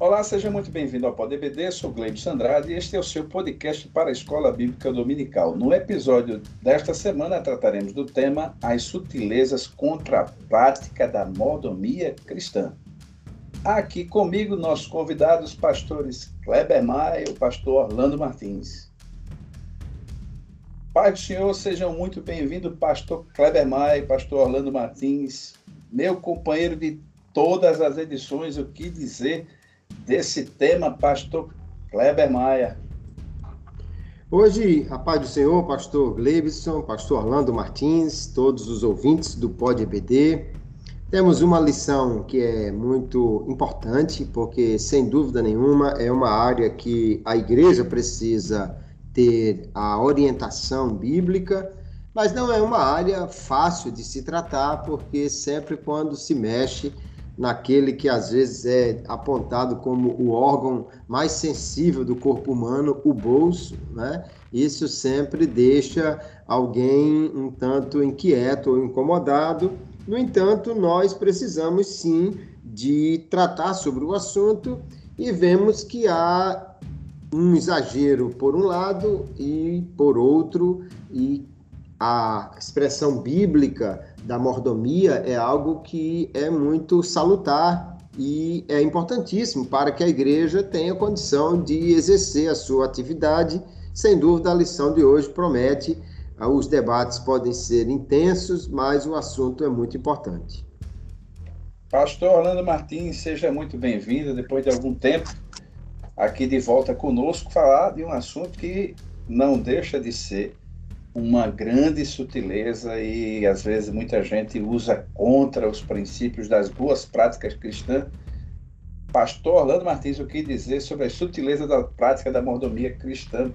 Olá, seja muito bem-vindo ao PodBD, sou Gleibson Sandrade e este é o seu podcast para a Escola Bíblica Dominical. No episódio desta semana trataremos do tema As sutilezas contra a prática da mordomia cristã. Aqui comigo nossos convidados, pastores Kleber Maia e o pastor Orlando Martins. Pai do Senhor, sejam muito bem-vindos, pastor Kleber Maia e pastor Orlando Martins, meu companheiro de todas as edições, o que dizer desse tema, pastor Kleber Maia. Hoje, a paz do Senhor, pastor Glebson, pastor Orlando Martins, todos os ouvintes do Pod EBD. Temos uma lição que é muito importante, porque, sem dúvida nenhuma, é uma área que a igreja precisa ter a orientação bíblica, mas não é uma área fácil de se tratar, porque sempre quando se mexe naquele que às vezes é apontado como o órgão mais sensível do corpo humano, o bolso, né? Isso sempre deixa alguém um tanto inquieto ou incomodado. No entanto, nós precisamos sim de tratar sobre o assunto e vemos que há um exagero por um lado e por outro, e a expressão bíblica da mordomia é algo que é muito salutar e é importantíssimo para que a igreja tenha condição de exercer a sua atividade. Sem dúvida, a lição de hoje promete. Ah, os debates podem ser intensos, mas o assunto é muito importante. Pastor Orlando Martins, seja muito bem-vindo depois de algum tempo aqui de volta conosco falar de um assunto que não deixa de ser uma grande sutileza e às vezes muita gente usa contra os princípios das boas práticas cristãs. Pastor Orlando Martins, o que dizer sobre a sutileza da prática da mordomia cristã?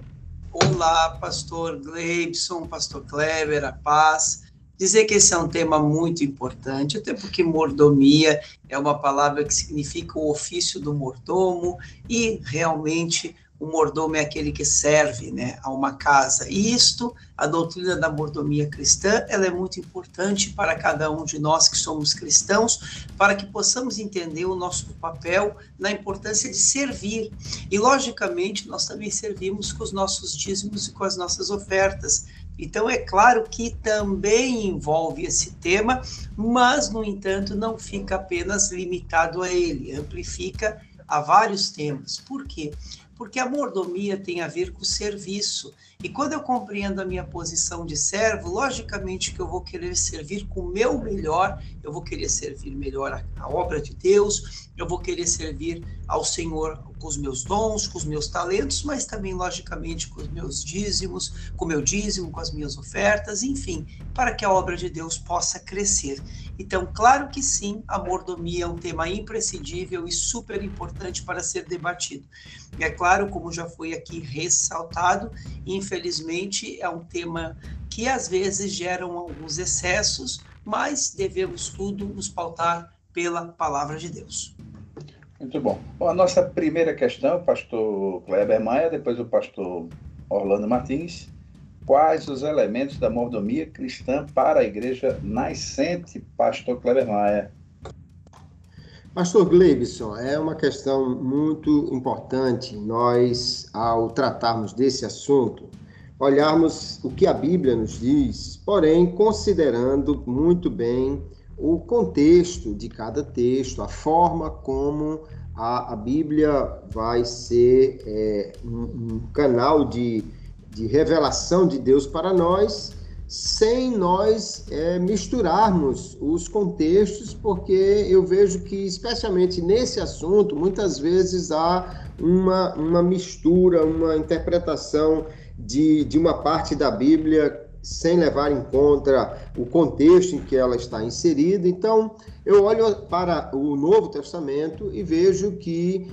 Olá, pastor Gleibson, pastor Kleber, a paz. Dizer que esse é um tema muito importante, até porque mordomia é uma palavra que significa o ofício do mordomo e realmente o mordomo é aquele que serve né, a uma casa. E isto, a doutrina da mordomia cristã, ela é muito importante para cada um de nós que somos cristãos, para que possamos entender o nosso papel na importância de servir. E, logicamente, nós também servimos com os nossos dízimos e com as nossas ofertas. Então, é claro que também envolve esse tema, mas, no entanto, não fica apenas limitado a ele, amplifica a vários temas. Por quê? Porque a mordomia tem a ver com o serviço. E quando eu compreendo a minha posição de servo, logicamente que eu vou querer servir com o meu melhor, eu vou querer servir melhor a, obra de Deus, eu vou querer servir ao Senhor com os meus dons, com os meus talentos, mas também, logicamente, com os meus dízimos, com o meu dízimo, com as minhas ofertas, enfim, para que a obra de Deus possa crescer. Então, claro que sim, a mordomia é um tema imprescindível e super importante para ser debatido. É claro, como já foi aqui ressaltado, infelizmente é um tema que às vezes geram alguns excessos, mas devemos tudo nos pautar pela palavra de Deus. Muito bom. bom. A nossa primeira questão, pastor Kleber Maia, depois o pastor Orlando Martins. Quais os elementos da mordomia cristã para a igreja nascente, pastor Kleber Maia? Pastor Gleibson, é uma questão muito importante nós, ao tratarmos desse assunto, olharmos o que a Bíblia nos diz, porém, considerando muito bem o contexto de cada texto, a forma como a, a Bíblia vai ser é, um, um, canal de, de revelação de Deus para nós, sem nós é, misturarmos os contextos, porque eu vejo que, especialmente nesse assunto, muitas vezes há uma, uma mistura, uma interpretação de, de uma parte da Bíblia sem levar em conta o contexto em que ela está inserida. Então, eu olho para o Novo Testamento e vejo que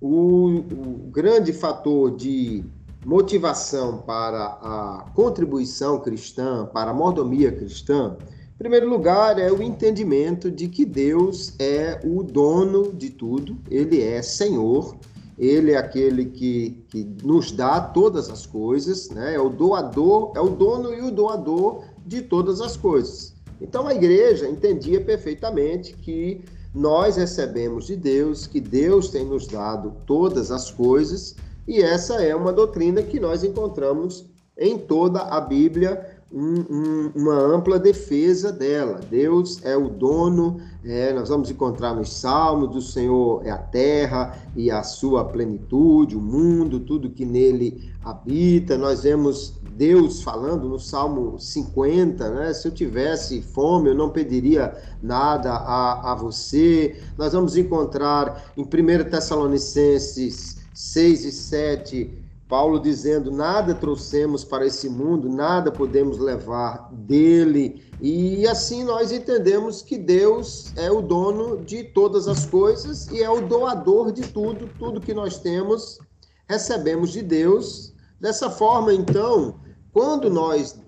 o, o grande fator de motivação para a contribuição cristã, para a mordomia cristã, em primeiro lugar, é o entendimento de que Deus é o dono de tudo, ele é Senhor, ele é aquele que, que nos dá todas as coisas, né? é o doador, é o dono e o doador de todas as coisas. Então a igreja entendia perfeitamente que nós recebemos de Deus, que Deus tem nos dado todas as coisas, e essa é uma doutrina que nós encontramos em toda a Bíblia, um, um, uma ampla defesa dela. Deus é o dono, é, nós vamos encontrar nos Salmos: do Senhor é a terra e a sua plenitude, o mundo, tudo que nele habita. Nós vemos Deus falando no Salmo 50, né? Se eu tivesse fome, eu não pediria nada a, a você. Nós vamos encontrar em 1 Tessalonicenses 6 e 7 Paulo dizendo: nada trouxemos para esse mundo, nada podemos levar dele. E assim nós entendemos que Deus é o dono de todas as coisas e é o doador de tudo, tudo que nós temos, recebemos de Deus. Dessa forma, então, quando nós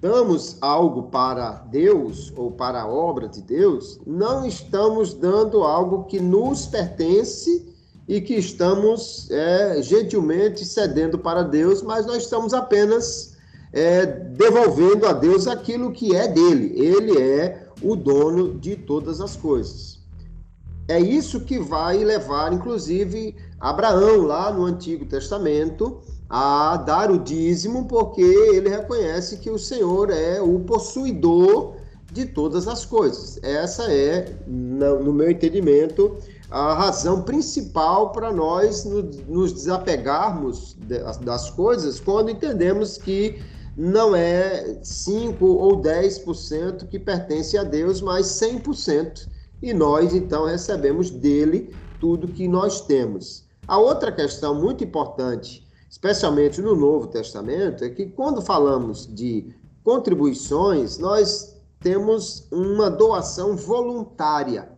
damos algo para Deus ou para a obra de Deus, não estamos dando algo que nos pertence e que estamos é, gentilmente cedendo para Deus, mas nós estamos apenas é, devolvendo a Deus aquilo que é dele. Ele é o dono de todas as coisas. É isso que vai levar, inclusive, Abraão, lá no Antigo Testamento, a dar o dízimo, porque ele reconhece que o Senhor é o possuidor de todas as coisas. Essa é, no meu entendimento, a razão principal para nós nos desapegarmos das coisas quando entendemos que não é 5 ou 10% que pertence a Deus, mas 100%. E nós então recebemos dele tudo que nós temos. A outra questão muito importante, especialmente no Novo Testamento, é que quando falamos de contribuições, nós temos uma doação voluntária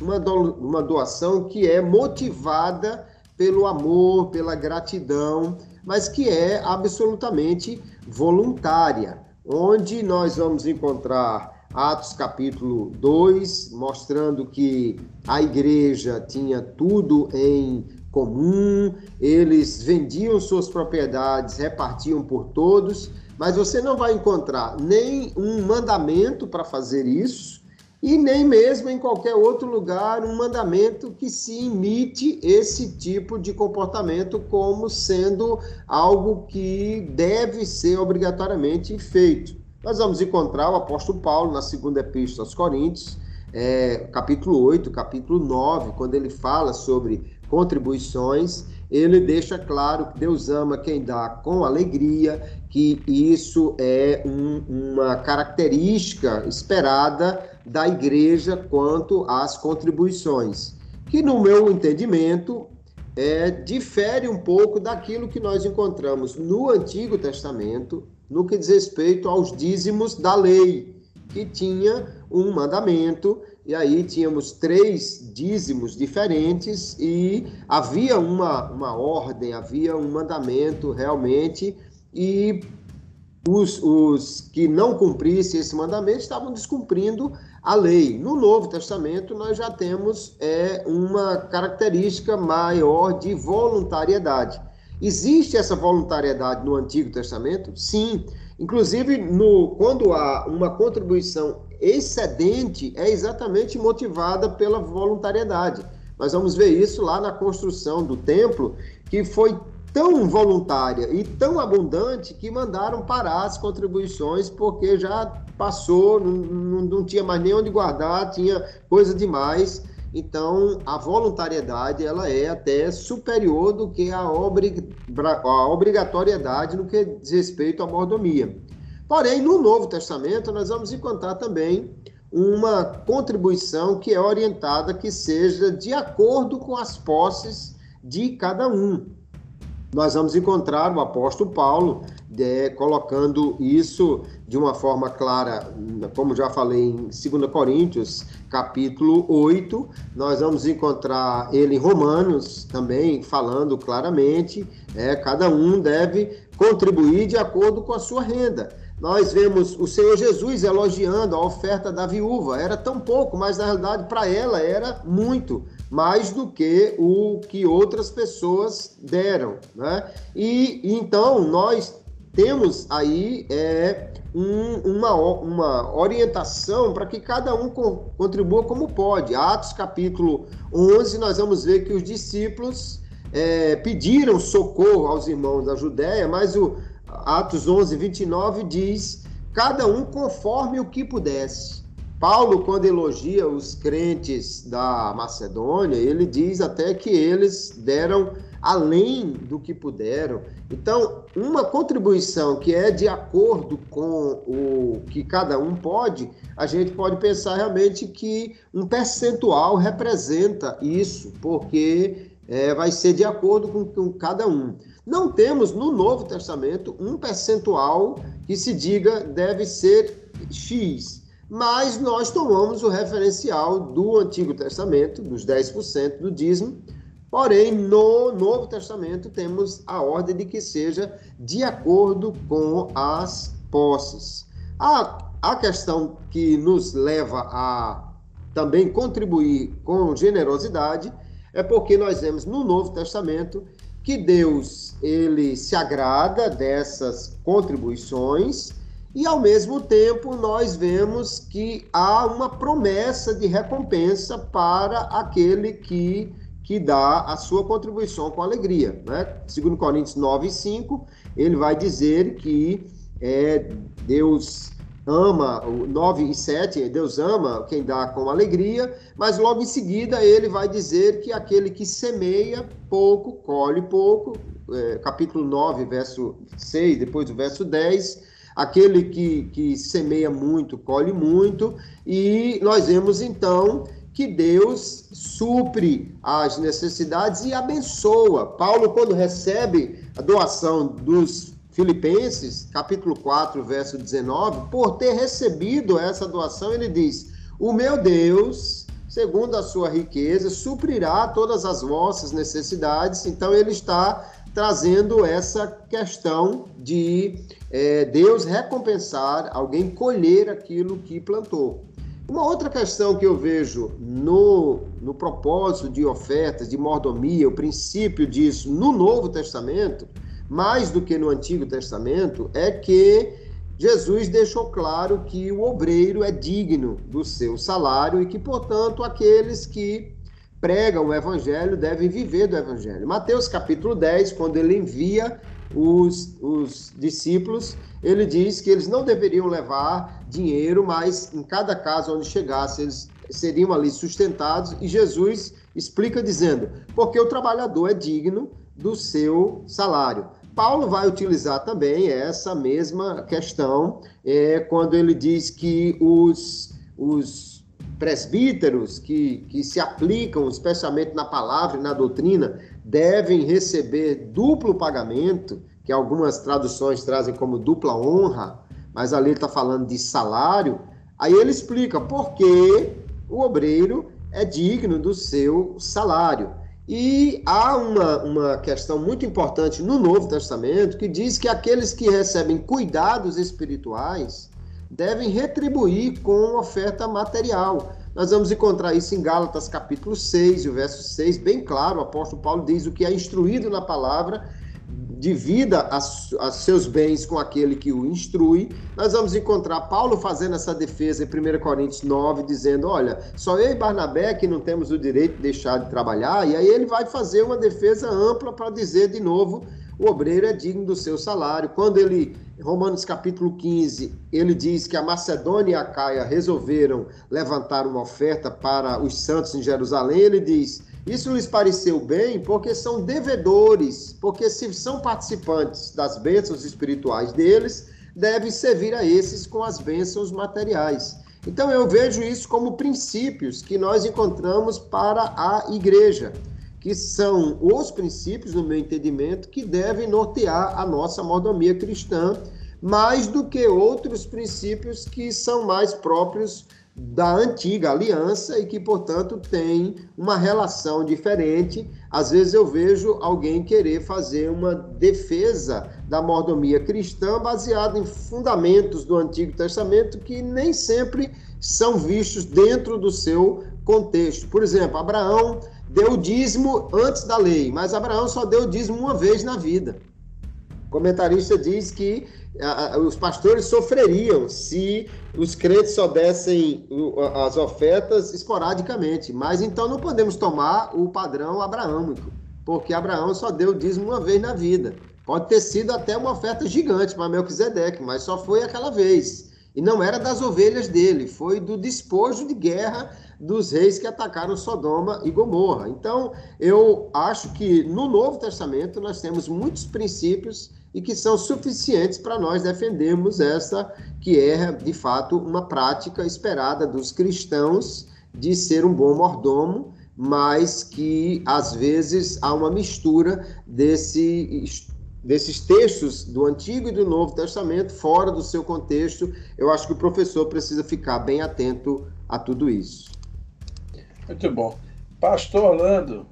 uma, do, uma doação que é motivada pelo amor, pela gratidão, mas que é absolutamente voluntária, onde nós vamos encontrar Atos capítulo 2, mostrando que a igreja tinha tudo em comum, eles vendiam suas propriedades, repartiam por todos, mas você não vai encontrar nem um mandamento para fazer isso, e nem mesmo em qualquer outro lugar um mandamento que se imite esse tipo de comportamento como sendo algo que deve ser obrigatoriamente feito. Nós vamos encontrar o apóstolo Paulo na segunda epístola aos Coríntios, é, capítulo 8, capítulo 9, quando ele fala sobre contribuições, ele deixa claro que Deus ama quem dá com alegria, que isso é um, uma característica esperada da igreja quanto às contribuições, que no meu entendimento é, difere um pouco daquilo que nós encontramos no Antigo Testamento, no que diz respeito aos dízimos da lei, que tinha um mandamento, e aí tínhamos três dízimos diferentes, e havia uma, uma ordem, havia um mandamento realmente, e os, os que não cumprissem esse mandamento estavam descumprindo a lei. No Novo Testamento, nós já temos é, uma característica maior de voluntariedade. Existe essa voluntariedade no Antigo Testamento? Sim. Inclusive, no, quando há uma contribuição excedente, é exatamente motivada pela voluntariedade. Nós vamos ver isso lá na construção do templo, que foi tão voluntária e tão abundante que mandaram parar as contribuições porque já passou, não, não tinha mais nem onde guardar, tinha coisa demais. Então, a voluntariedade ela é até superior do que a, obrig... a obrigatoriedade no que diz respeito à mordomia. Porém, no Novo Testamento, nós vamos encontrar também uma contribuição que é orientada que seja de acordo com as posses de cada um nós vamos encontrar o apóstolo Paulo é, colocando isso de uma forma clara, como já falei em 2 Coríntios, capítulo 8, nós vamos encontrar ele em Romanos também falando claramente, é, cada um deve contribuir de acordo com a sua renda. Nós vemos o Senhor Jesus elogiando a oferta da viúva, era tão pouco, mas na realidade para ela era muito mais do que o que outras pessoas deram, né? E então nós temos aí é, um, uma, uma orientação para que cada um co contribua como pode. Atos capítulo 11, nós vamos ver que os discípulos é, pediram socorro aos irmãos da Judéia, mas o Atos 11, 29 diz: cada um conforme o que pudesse. Paulo, quando elogia os crentes da Macedônia, ele diz até que eles deram além do que puderam. Então, uma contribuição que é de acordo com o que cada um pode, a gente pode pensar realmente que um percentual representa isso, porque é, vai ser de acordo com, com cada um. Não temos no Novo Testamento um percentual que se diga deve ser X, mas nós tomamos o referencial do Antigo Testamento, dos 10% do dízimo, Porém, no Novo Testamento temos a ordem de que seja de acordo com as posses. A, a questão que nos leva a também contribuir com generosidade é porque nós vemos no Novo Testamento que Deus ele se agrada dessas contribuições e ao mesmo tempo nós vemos que há uma promessa de recompensa para aquele que que dá a sua contribuição com alegria. Né? Segundo Coríntios 9, 5, ele vai dizer que é, Deus ama, 9 e 7, Deus ama quem dá com alegria, mas logo em seguida ele vai dizer que aquele que semeia pouco, colhe pouco, é, capítulo 9, verso 6, depois do verso 10, aquele que, que semeia muito, colhe muito, e nós vemos então que Deus supre as necessidades e abençoa. Paulo, quando recebe a doação dos Filipenses, capítulo 4, verso 19, por ter recebido essa doação, ele diz: O meu Deus, segundo a sua riqueza, suprirá todas as vossas necessidades. Então, ele está trazendo essa questão de é, Deus recompensar alguém colher aquilo que plantou. Uma outra questão que eu vejo no, no propósito de ofertas, de mordomia, o princípio disso no Novo Testamento, mais do que no Antigo Testamento, é que Jesus deixou claro que o obreiro é digno do seu salário e que, portanto, aqueles que pregam o evangelho devem viver do evangelho. Mateus capítulo 10, quando ele envia os, os discípulos, ele diz que eles não deveriam levar dinheiro, mas em cada casa onde chegasse, eles seriam ali sustentados. E Jesus explica dizendo: porque o trabalhador é digno do seu salário. Paulo vai utilizar também essa mesma questão é, quando ele diz que os, os presbíteros que, que se aplicam especialmente na palavra e na doutrina devem receber duplo pagamento, que algumas traduções trazem como dupla honra, mas ali está falando de salário. Aí ele explica por que o obreiro é digno do seu salário. E há uma, uma questão muito importante no Novo Testamento que diz que aqueles que recebem cuidados espirituais devem retribuir com oferta material. Nós vamos encontrar isso em Gálatas capítulo 6, o verso 6, bem claro, o apóstolo Paulo diz o que é instruído na palavra, divida as, seus bens com aquele que o instrui. Nós vamos encontrar Paulo fazendo essa defesa em 1 Coríntios 9, dizendo: olha, só eu e Barnabé que não temos o direito de deixar de trabalhar, e aí ele vai fazer uma defesa ampla para dizer de novo o obreiro é digno do seu salário. Quando ele, Romanos capítulo 15, ele diz que a Macedônia e a Caia resolveram levantar uma oferta para os santos em Jerusalém, ele diz: Isso lhes pareceu bem porque são devedores, porque se são participantes das bênçãos espirituais deles, devem servir a esses com as bênçãos materiais. Então eu vejo isso como princípios que nós encontramos para a igreja que são os princípios, no meu entendimento, que devem nortear a nossa mordomia cristã, mais do que outros princípios que são mais próprios da antiga aliança e que, portanto, têm uma relação diferente. Às vezes eu vejo alguém querer fazer uma defesa da mordomia cristã baseada em fundamentos do Antigo Testamento que nem sempre são vistos dentro do seu contexto. Por exemplo, Abraão deu dízimo antes da lei, mas Abraão só deu dízimo uma vez na vida. O comentarista diz que os pastores sofreriam se os crentes só dessem as ofertas esporadicamente. Mas então não podemos tomar o padrão abraâmico, porque Abraão só deu dízimo uma vez na vida. Pode ter sido até uma oferta gigante para Melquisedeque, mas só foi aquela vez. E não era das ovelhas dele, foi do despojo de guerra dos reis que atacaram Sodoma e Gomorra. Então, eu acho que no Novo Testamento nós temos muitos princípios e que são suficientes para nós defendermos essa que é, de fato, uma prática esperada dos cristãos de ser um bom mordomo, mas que às vezes há uma mistura desse desses textos do Antigo e do Novo Testamento fora do seu contexto, eu acho que o professor precisa ficar bem atento a tudo isso. Muito bom. Pastor Orlando,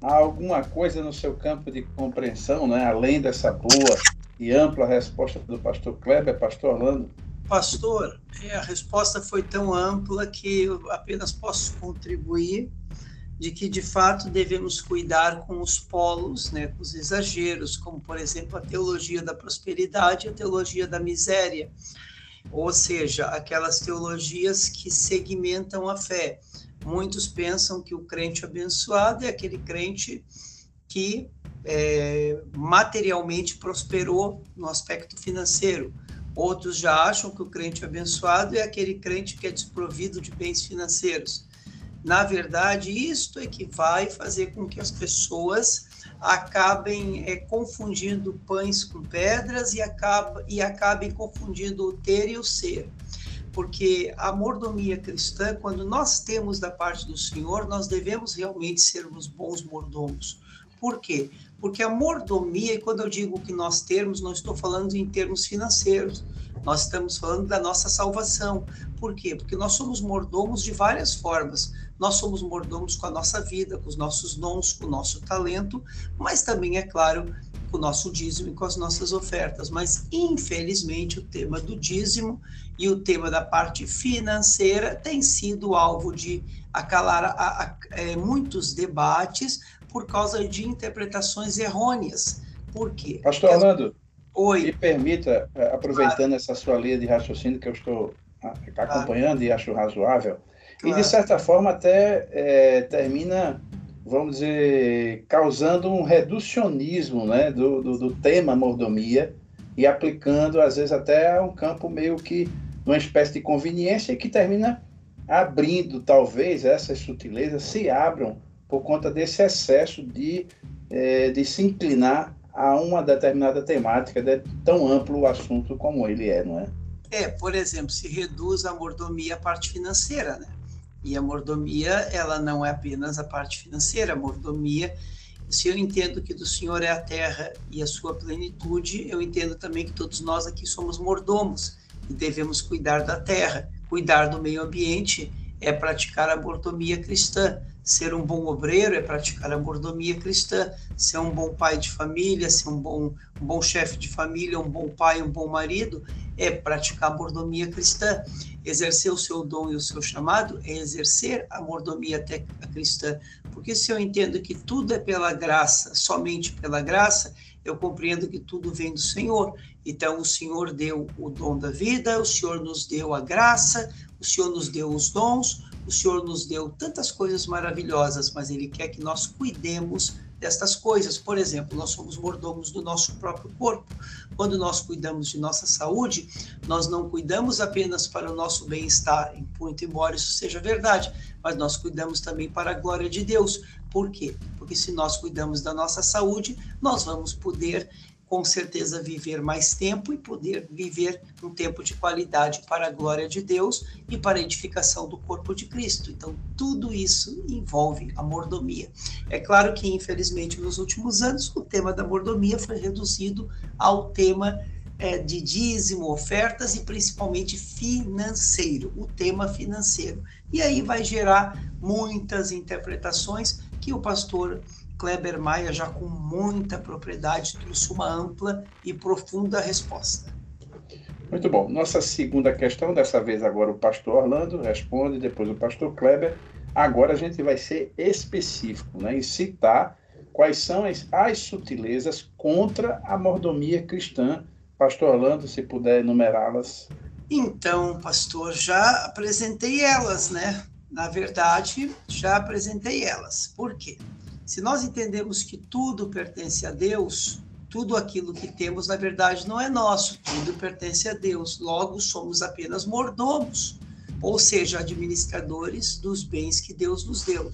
há alguma coisa no seu campo de compreensão, né, além dessa boa e ampla resposta do pastor Kleber, pastor Orlando? Pastor, é, a resposta foi tão ampla que eu apenas posso contribuir de que de fato devemos cuidar com os polos, né, com os exageros, como por exemplo a teologia da prosperidade e a teologia da miséria, ou seja, aquelas teologias que segmentam a fé. Muitos pensam que o crente abençoado é aquele crente que é, materialmente prosperou no aspecto financeiro. Outros já acham que o crente abençoado é aquele crente que é desprovido de bens financeiros. Na verdade, isto é que vai fazer com que as pessoas acabem é, confundindo pães com pedras e, acaba, e acabem confundindo o ter e o ser. Porque a mordomia cristã, quando nós temos da parte do Senhor, nós devemos realmente sermos bons mordomos. Por quê? Porque a mordomia, e quando eu digo que nós termos, não estou falando em termos financeiros, nós estamos falando da nossa salvação. Por quê? Porque nós somos mordomos de várias formas. Nós somos mordomos com a nossa vida, com os nossos dons, com o nosso talento, mas também, é claro, com o nosso dízimo e com as nossas ofertas. Mas, infelizmente, o tema do dízimo e o tema da parte financeira tem sido alvo de acalar a, a, é, muitos debates por causa de interpretações errôneas. Por quê? Pastor Orlando, Oi. me permita, é, aproveitando claro. essa sua linha de raciocínio que eu estou acompanhando claro. e acho razoável, Claro. E, de certa forma, até é, termina, vamos dizer, causando um reducionismo né, do, do, do, tema mordomia e aplicando, às vezes, até a um campo meio que uma espécie de conveniência que termina abrindo, talvez, essas sutilezas se abram por conta desse excesso de, é, de se inclinar a uma determinada temática de tão amplo assunto como ele é, não é? É, por exemplo, se reduz a mordomia à parte financeira, né? E a mordomia, ela não é apenas a parte financeira, a mordomia, se eu entendo que do Senhor é a terra e a sua plenitude, eu entendo também que todos nós aqui somos mordomos e devemos cuidar da terra, cuidar do meio ambiente é praticar a mordomia cristã. Ser um bom obreiro é praticar a mordomia cristã. Ser um bom pai de família, ser um bom, um bom chefe de família, um bom pai, um bom marido, é praticar a mordomia cristã. Exercer o seu dom e o seu chamado é exercer a mordomia cristã. Porque se eu entendo que tudo é pela graça, somente pela graça, eu compreendo que tudo vem do Senhor. Então, o Senhor deu o dom da vida, o Senhor nos deu a graça, o Senhor nos deu os dons, o Senhor nos deu tantas coisas maravilhosas, mas Ele quer que nós cuidemos destas coisas. Por exemplo, nós somos mordomos do nosso próprio corpo. Quando nós cuidamos de nossa saúde, nós não cuidamos apenas para o nosso bem-estar, muito embora isso seja verdade, mas nós cuidamos também para a glória de Deus. Por quê? Porque se nós cuidamos da nossa saúde, nós vamos poder com certeza viver mais tempo e poder viver um tempo de qualidade para a glória de Deus e para a edificação do corpo de Cristo. Então, tudo isso envolve a mordomia. É claro que, infelizmente, nos últimos anos, o tema da mordomia foi reduzido ao tema é, de dízimo, ofertas e principalmente financeiro, o tema financeiro. E aí vai gerar muitas interpretações que o pastor Kleber Maia, já com muita propriedade, trouxe uma ampla e profunda resposta. Muito bom. Nossa segunda questão, dessa vez agora o pastor Orlando responde, depois o pastor Kleber. Agora a gente vai ser específico né, e citar quais são as, as sutilezas contra a mordomia cristã. Pastor Orlando, se puder enumerá-las. Então, pastor, já apresentei elas, né? Na verdade, já apresentei elas. Por quê? Se nós entendemos que tudo pertence a Deus, tudo aquilo que temos, na verdade, não é nosso, tudo pertence a Deus. Logo, somos apenas mordomos, ou seja, administradores dos bens que Deus nos deu.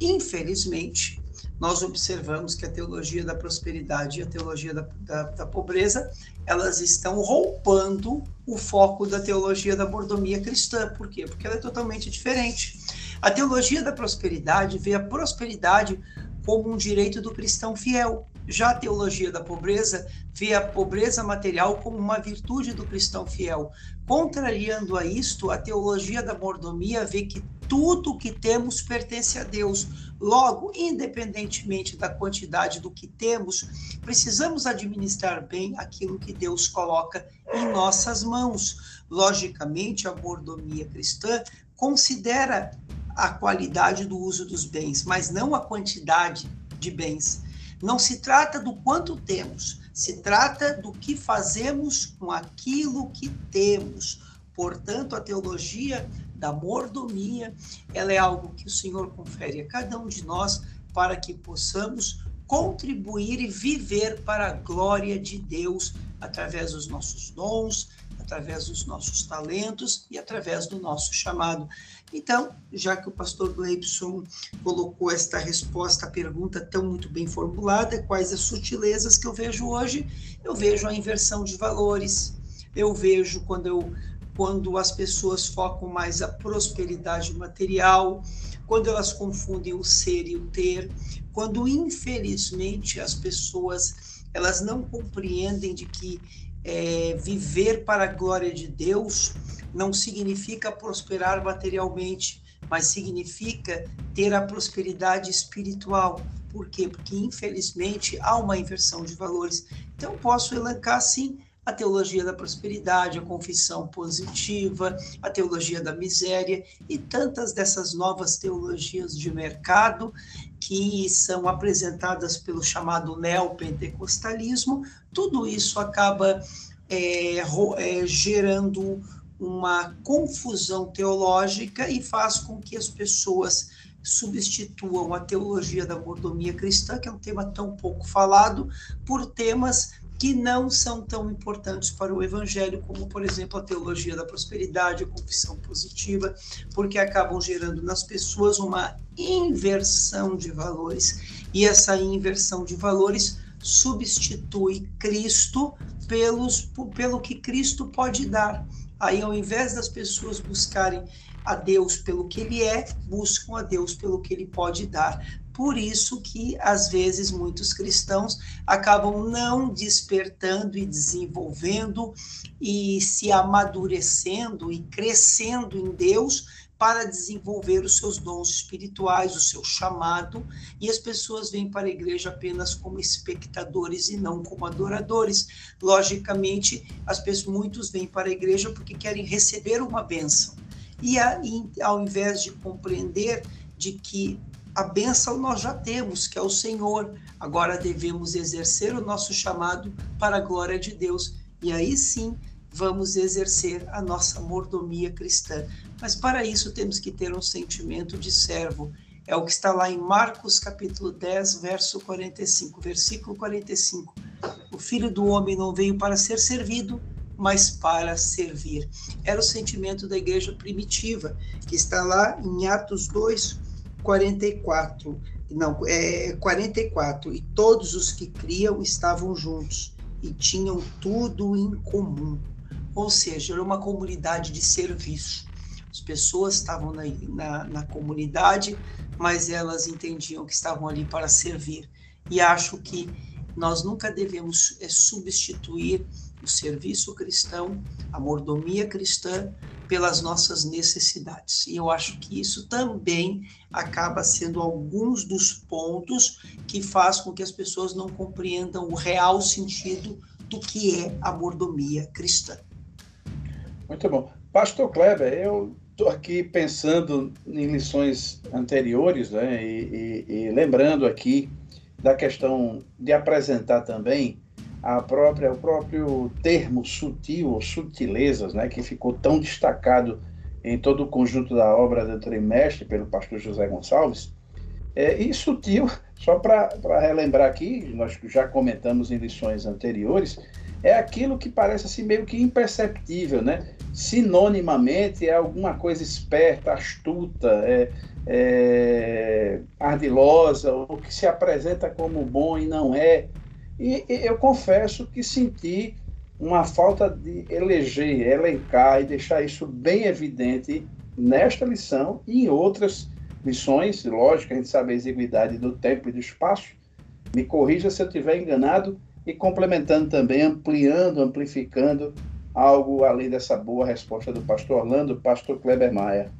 Infelizmente, nós observamos que a teologia da prosperidade e a teologia da, da, da pobreza, elas estão roubando o foco da teologia da mordomia cristã. Por quê? Porque ela é totalmente diferente. A teologia da prosperidade vê a prosperidade como um direito do cristão fiel. Já a teologia da pobreza vê a pobreza material como uma virtude do cristão fiel. Contrariando a isto, a teologia da mordomia vê que tudo que temos pertence a Deus. Logo, independentemente da quantidade do que temos, precisamos administrar bem aquilo que Deus coloca em nossas mãos. Logicamente, a mordomia cristã considera a qualidade do uso dos bens, mas não a quantidade de bens. Não se trata do quanto temos, se trata do que fazemos com aquilo que temos. Portanto, a teologia da mordomia, ela é algo que o Senhor confere a cada um de nós para que possamos contribuir e viver para a glória de Deus através dos nossos dons, através dos nossos talentos e através do nosso chamado. Então, já que o pastor Gleibson colocou esta resposta à pergunta tão muito bem formulada, quais as sutilezas que eu vejo hoje? Eu vejo a inversão de valores. Eu vejo quando eu quando as pessoas focam mais a prosperidade material, quando elas confundem o ser e o ter, quando infelizmente as pessoas elas não compreendem de que é, viver para a glória de Deus não significa prosperar materialmente, mas significa ter a prosperidade espiritual. Por quê? Porque, infelizmente, há uma inversão de valores. Então, posso elencar, sim, a teologia da prosperidade, a confissão positiva, a teologia da miséria e tantas dessas novas teologias de mercado que são apresentadas pelo chamado neopentecostalismo, tudo isso acaba é, é, gerando uma confusão teológica e faz com que as pessoas substituam a teologia da mordomia cristã, que é um tema tão pouco falado, por temas que não são tão importantes para o evangelho, como, por exemplo, a teologia da prosperidade, a confissão positiva, porque acabam gerando nas pessoas uma inversão de valores. E essa inversão de valores substitui Cristo pelos, pelo que Cristo pode dar. Aí, ao invés das pessoas buscarem a Deus pelo que Ele é, buscam a Deus pelo que Ele pode dar. Por isso que, às vezes, muitos cristãos acabam não despertando e desenvolvendo e se amadurecendo e crescendo em Deus para desenvolver os seus dons espirituais, o seu chamado, e as pessoas vêm para a igreja apenas como espectadores e não como adoradores. Logicamente, as pessoas, muitos vêm para a igreja porque querem receber uma bênção. E ao invés de compreender de que a bênção nós já temos, que é o Senhor, agora devemos exercer o nosso chamado para a glória de Deus. E aí sim, vamos exercer a nossa mordomia cristã. Mas para isso temos que ter um sentimento de servo. É o que está lá em Marcos capítulo 10, verso 45, versículo 45. O filho do homem não veio para ser servido, mas para servir. Era o sentimento da igreja primitiva, que está lá em Atos 2, 44. Não, é 44. E todos os que criam estavam juntos e tinham tudo em comum. Ou seja, era uma comunidade de serviço. As pessoas estavam na, na, na comunidade, mas elas entendiam que estavam ali para servir. E acho que nós nunca devemos é, substituir o serviço cristão, a mordomia cristã, pelas nossas necessidades. E eu acho que isso também acaba sendo alguns dos pontos que faz com que as pessoas não compreendam o real sentido do que é a mordomia cristã. Muito bom. Pastor Kleber, eu estou aqui pensando em lições anteriores né, e, e, e lembrando aqui da questão de apresentar também a própria, o próprio termo sutil ou sutilezas, né, que ficou tão destacado em todo o conjunto da obra do trimestre pelo pastor José Gonçalves. É, e sutil, só para relembrar aqui, nós já comentamos em lições anteriores, é aquilo que parece assim meio que imperceptível, né? Sinonimamente é alguma coisa esperta, astuta, é, é, ardilosa, ou que se apresenta como bom e não é. E, e eu confesso que senti uma falta de eleger, elencar e deixar isso bem evidente nesta lição e em outras lições. Lógico, a gente sabe a exiguidade do tempo e do espaço. Me corrija se eu estiver enganado e complementando também, ampliando, amplificando algo além dessa boa resposta do pastor Orlando, pastor Kleber Maia.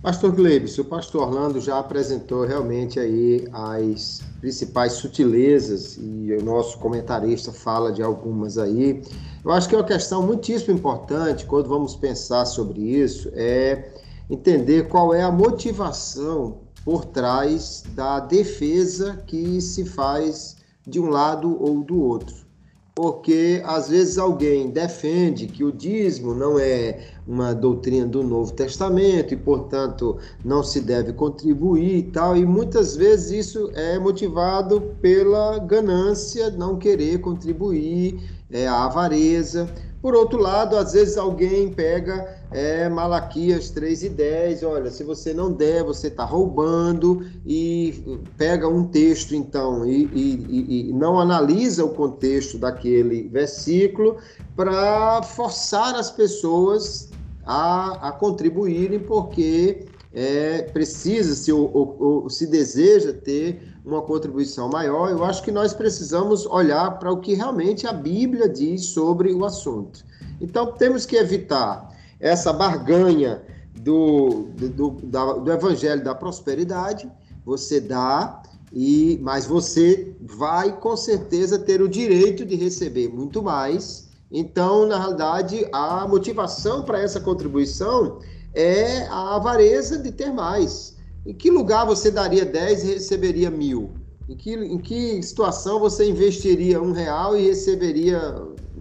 Pastor Gleibs, o pastor Orlando já apresentou realmente aí as principais sutilezas e o nosso comentarista fala de algumas aí. Eu acho que é uma questão muitíssimo importante quando vamos pensar sobre isso é entender qual é a motivação por trás da defesa que se faz de um lado ou do outro. Porque às vezes alguém defende que o dízimo não é uma doutrina do Novo Testamento e, portanto, não se deve contribuir e tal, e muitas vezes isso é motivado pela ganância, não querer contribuir, é, a avareza. Por outro lado, às vezes alguém pega é, Malaquias 3 e 10, olha, se você não der, você está roubando, e pega um texto, então, e, e, e não analisa o contexto daquele versículo para forçar as pessoas a, a contribuírem, porque é, precisa-se ou, ou, ou, se deseja ter uma contribuição maior, eu acho que nós precisamos olhar para o que realmente a Bíblia diz sobre o assunto. Então, temos que evitar essa barganha do, do, do, do evangelho da prosperidade, você dá, e mas você vai com certeza ter o direito de receber muito mais. Então, na realidade, a motivação para essa contribuição é a avareza de ter mais. Em que lugar você daria 10 e receberia mil? Em que, em que situação você investiria um real e receberia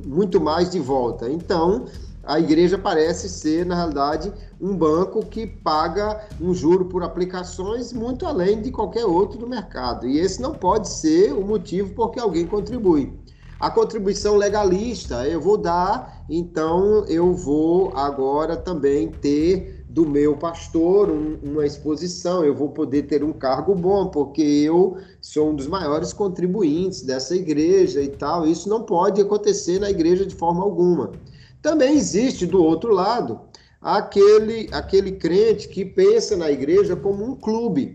muito mais de volta? Então, a igreja parece ser, na realidade, um banco que paga um juro por aplicações muito além de qualquer outro do mercado. E esse não pode ser o motivo porque alguém contribui. A contribuição legalista, eu vou dar, então eu vou agora também ter do meu pastor um, uma exposição, eu vou poder ter um cargo bom, porque eu sou um dos maiores contribuintes dessa igreja e tal. Isso não pode acontecer na igreja de forma alguma. Também existe do outro lado aquele aquele crente que pensa na igreja como um clube.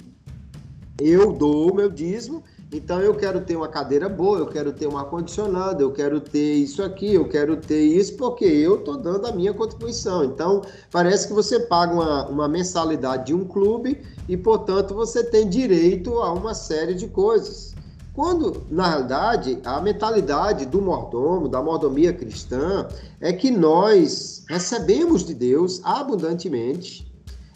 Eu dou o meu dízimo então eu quero ter uma cadeira boa, eu quero ter um ar-condicionado, eu quero ter isso aqui, eu quero ter isso, porque eu estou dando a minha contribuição. Então parece que você paga uma, uma mensalidade de um clube e, portanto, você tem direito a uma série de coisas. Quando, na realidade, a mentalidade do mordomo, da mordomia cristã, é que nós recebemos de Deus abundantemente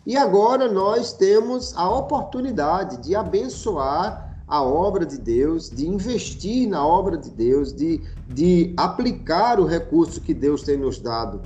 e agora nós temos a oportunidade de abençoar a obra de Deus, de investir na obra de Deus, de, de aplicar o recurso que Deus tem nos dado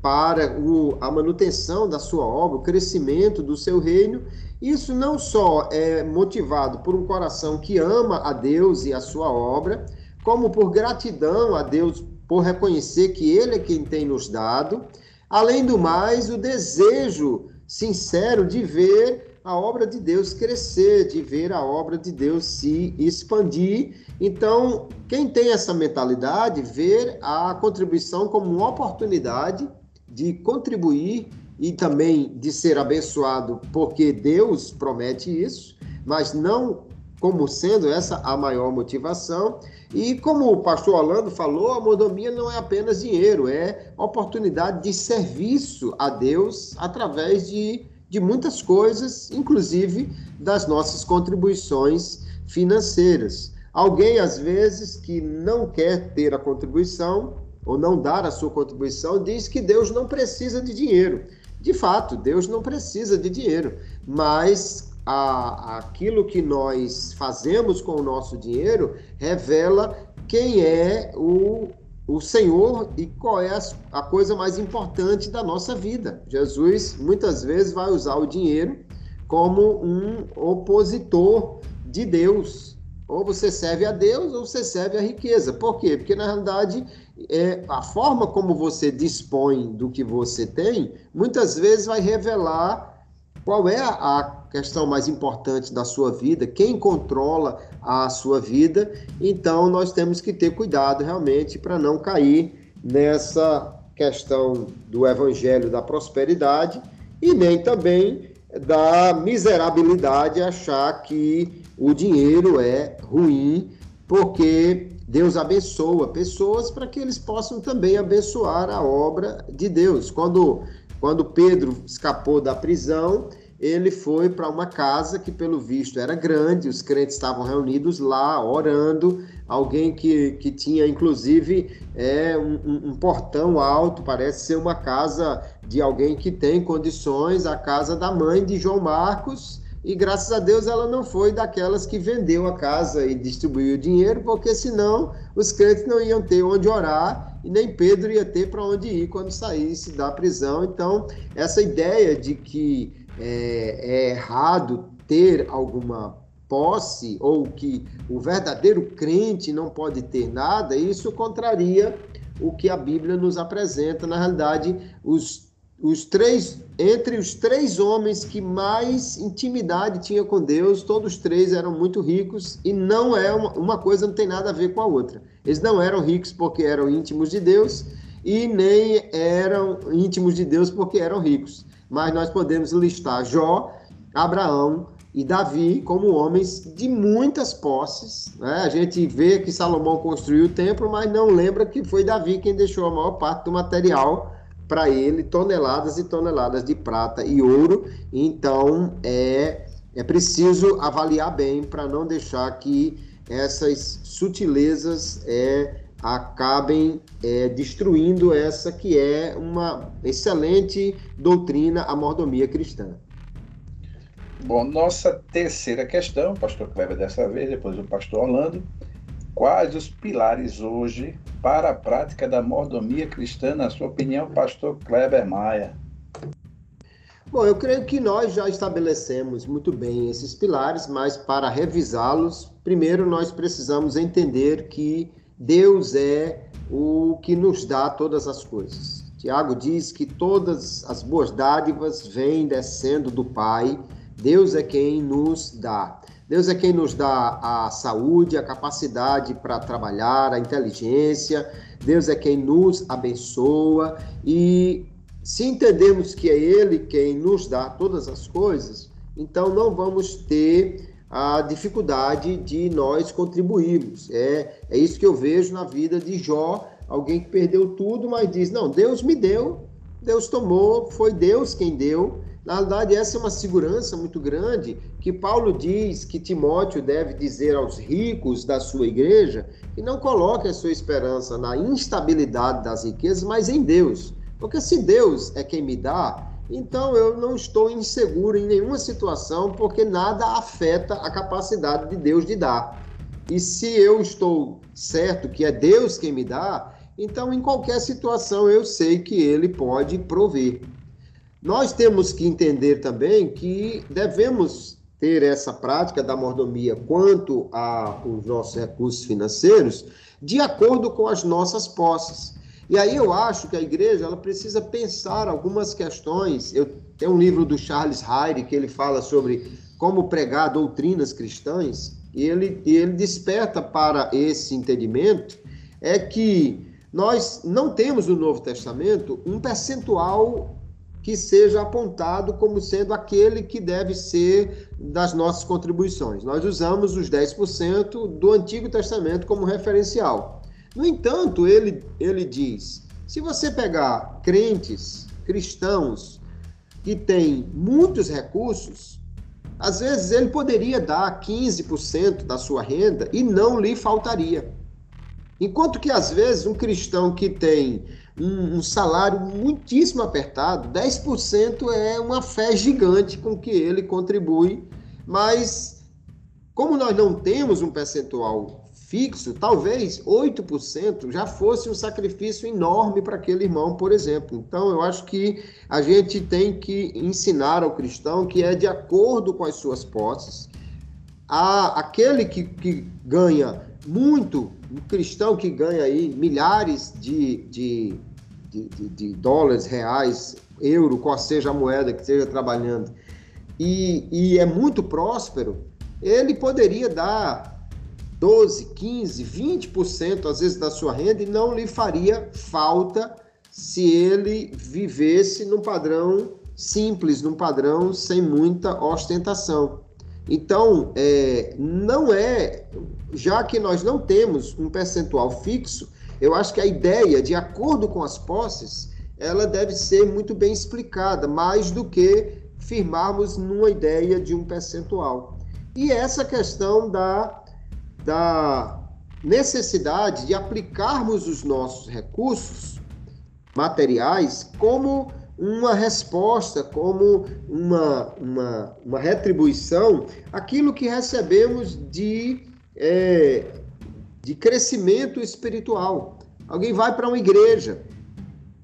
para o, a manutenção da sua obra, o crescimento do seu reino. Isso não só é motivado por um coração que ama a Deus e a sua obra, como por gratidão a Deus por reconhecer que Ele é quem tem nos dado. Além do mais, o desejo sincero de ver a obra de Deus crescer, de ver a obra de Deus se expandir. Então, quem tem essa mentalidade, ver a contribuição como uma oportunidade de contribuir e também de ser abençoado, porque Deus promete isso, mas não como sendo essa a maior motivação. E como o pastor Orlando falou, a mordomia não é apenas dinheiro, é oportunidade de serviço a Deus através de de muitas coisas, inclusive das nossas contribuições financeiras. Alguém, às vezes, que não quer ter a contribuição ou não dar a sua contribuição, diz que Deus não precisa de dinheiro. De fato, Deus não precisa de dinheiro, mas a, aquilo que nós fazemos com o nosso dinheiro revela quem é o, o Senhor e qual é a, coisa mais importante da nossa vida. Jesus muitas vezes vai usar o dinheiro como um opositor de Deus. Ou você serve a Deus ou você serve a riqueza. Por quê? Porque na realidade é, a forma como você dispõe do que você tem muitas vezes vai revelar qual é a questão mais importante da sua vida, quem controla a sua vida. Então, nós temos que ter cuidado realmente para não cair nessa questão do evangelho da prosperidade e nem também da miserabilidade achar que o dinheiro é ruim, porque Deus abençoa pessoas para que eles possam também abençoar a obra de Deus. Quando quando Pedro escapou da prisão, ele foi para uma casa que, pelo visto, era grande, os crentes estavam reunidos lá, orando. Alguém que, que tinha, inclusive, é, um, um portão alto, parece ser uma casa de alguém que tem condições, a casa da mãe de João Marcos. E graças a Deus ela não foi daquelas que vendeu a casa e distribuiu o dinheiro, porque senão os crentes não iam ter onde orar e nem Pedro ia ter para onde ir quando saísse da prisão. Então, essa ideia de que é, é errado ter alguma posse ou que o verdadeiro crente não pode ter nada, isso contraria o que a Bíblia nos apresenta. Na realidade, os, os três, entre os três homens que mais intimidade tinha com Deus, todos três eram muito ricos e não é uma, uma coisa não tem nada a ver com a outra. Eles não eram ricos porque eram íntimos de Deus e nem eram íntimos de Deus porque eram ricos. Mas nós podemos listar Jó, Abraão e Davi como homens de muitas posses. Né? A gente vê que Salomão construiu o templo, mas não lembra que foi Davi quem deixou a maior parte do material para ele, toneladas e toneladas de prata e ouro. Então é, é preciso avaliar bem para não deixar que essas sutilezas é, acabem é, destruindo essa que é uma excelente doutrina, a mordomia cristã. Bom, nossa terceira questão, pastor Kleber dessa vez, depois o pastor Orlando. Quais os pilares hoje para a prática da mordomia cristã, na sua opinião, pastor Kleber Maia? Bom, eu creio que nós já estabelecemos muito bem esses pilares, mas para revisá-los, primeiro nós precisamos entender que Deus é o que nos dá todas as coisas. Tiago diz que todas as boas dádivas vêm descendo do Pai. Deus é quem nos dá. Deus é quem nos dá a saúde, a capacidade para trabalhar, a inteligência. Deus é quem nos abençoa e se entendemos que é Ele quem nos dá todas as coisas, então não vamos ter a dificuldade de nós contribuirmos. É, é isso que eu vejo na vida de Jó, alguém que perdeu tudo, mas diz: Não, Deus me deu, Deus tomou, foi Deus quem deu. Na verdade, essa é uma segurança muito grande que Paulo diz que Timóteo deve dizer aos ricos da sua igreja que não coloque a sua esperança na instabilidade das riquezas, mas em Deus. Porque se Deus é quem me dá, então eu não estou inseguro em nenhuma situação, porque nada afeta a capacidade de Deus de dar. E se eu estou certo que é Deus quem me dá, então em qualquer situação eu sei que ele pode prover. Nós temos que entender também que devemos ter essa prática da mordomia quanto aos nossos recursos financeiros de acordo com as nossas posses. E aí eu acho que a igreja ela precisa pensar algumas questões. Eu tenho um livro do Charles Hyde que ele fala sobre como pregar doutrinas cristãs e ele, e ele desperta para esse entendimento é que nós não temos no Novo Testamento um percentual que seja apontado como sendo aquele que deve ser das nossas contribuições. Nós usamos os 10% do Antigo Testamento como referencial. No entanto, ele, ele diz: se você pegar crentes, cristãos, que têm muitos recursos, às vezes ele poderia dar 15% da sua renda e não lhe faltaria. Enquanto que, às vezes, um cristão que tem um, um salário muitíssimo apertado, 10% é uma fé gigante com que ele contribui mas como nós não temos um percentual fixo, talvez 8% já fosse um sacrifício enorme para aquele irmão, por exemplo. Então, eu acho que a gente tem que ensinar ao cristão que é de acordo com as suas posses. A, aquele que, que ganha muito, um cristão que ganha aí milhares de, de, de, de, de dólares, reais, euro, qual seja a moeda que esteja trabalhando, e, e é muito próspero, ele poderia dar 12, 15, 20% às vezes da sua renda e não lhe faria falta se ele vivesse num padrão simples, num padrão sem muita ostentação. Então, é, não é, já que nós não temos um percentual fixo, eu acho que a ideia, de acordo com as posses, ela deve ser muito bem explicada, mais do que firmarmos numa ideia de um percentual. E essa questão da, da necessidade de aplicarmos os nossos recursos materiais como uma resposta, como uma, uma, uma retribuição aquilo que recebemos de, é, de crescimento espiritual. Alguém vai para uma igreja,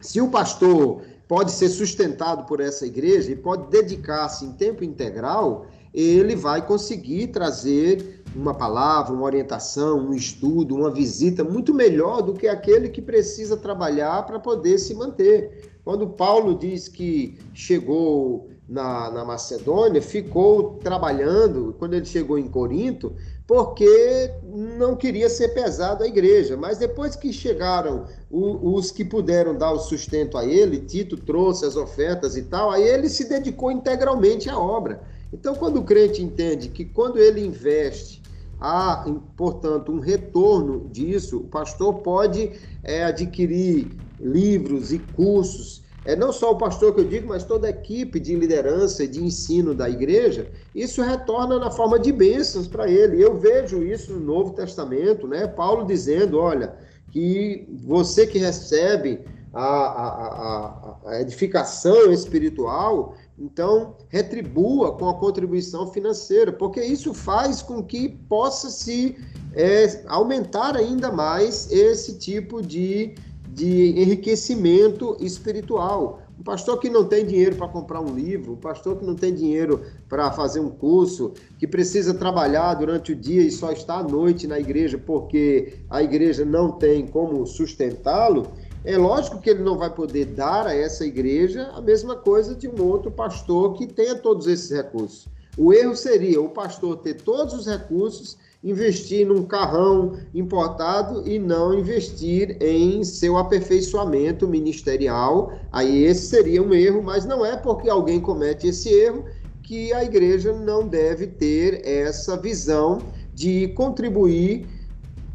se o pastor pode ser sustentado por essa igreja e pode dedicar-se em tempo integral, ele vai conseguir trazer uma palavra, uma orientação, um estudo, uma visita muito melhor do que aquele que precisa trabalhar para poder se manter. Quando Paulo diz que chegou na, na Macedônia, ficou trabalhando, quando ele chegou em Corinto, porque não queria ser pesado a igreja. Mas depois que chegaram os que puderam dar o sustento a ele, Tito trouxe as ofertas e tal, aí ele se dedicou integralmente à obra. Então, quando o crente entende que quando ele investe, há, portanto, um retorno disso, o pastor pode é, adquirir livros e cursos é não só o pastor que eu digo, mas toda a equipe de liderança e de ensino da igreja, isso retorna na forma de bênçãos para ele. Eu vejo isso no Novo Testamento, né? Paulo dizendo, olha, que você que recebe a, a, a, a edificação espiritual, então retribua com a contribuição financeira, porque isso faz com que possa se é, aumentar ainda mais esse tipo de de enriquecimento espiritual. Um pastor que não tem dinheiro para comprar um livro, um pastor que não tem dinheiro para fazer um curso, que precisa trabalhar durante o dia e só está à noite na igreja porque a igreja não tem como sustentá-lo, é lógico que ele não vai poder dar a essa igreja a mesma coisa de um outro pastor que tenha todos esses recursos. O erro seria o pastor ter todos os recursos investir num carrão importado e não investir em seu aperfeiçoamento ministerial. Aí esse seria um erro, mas não é porque alguém comete esse erro que a igreja não deve ter essa visão de contribuir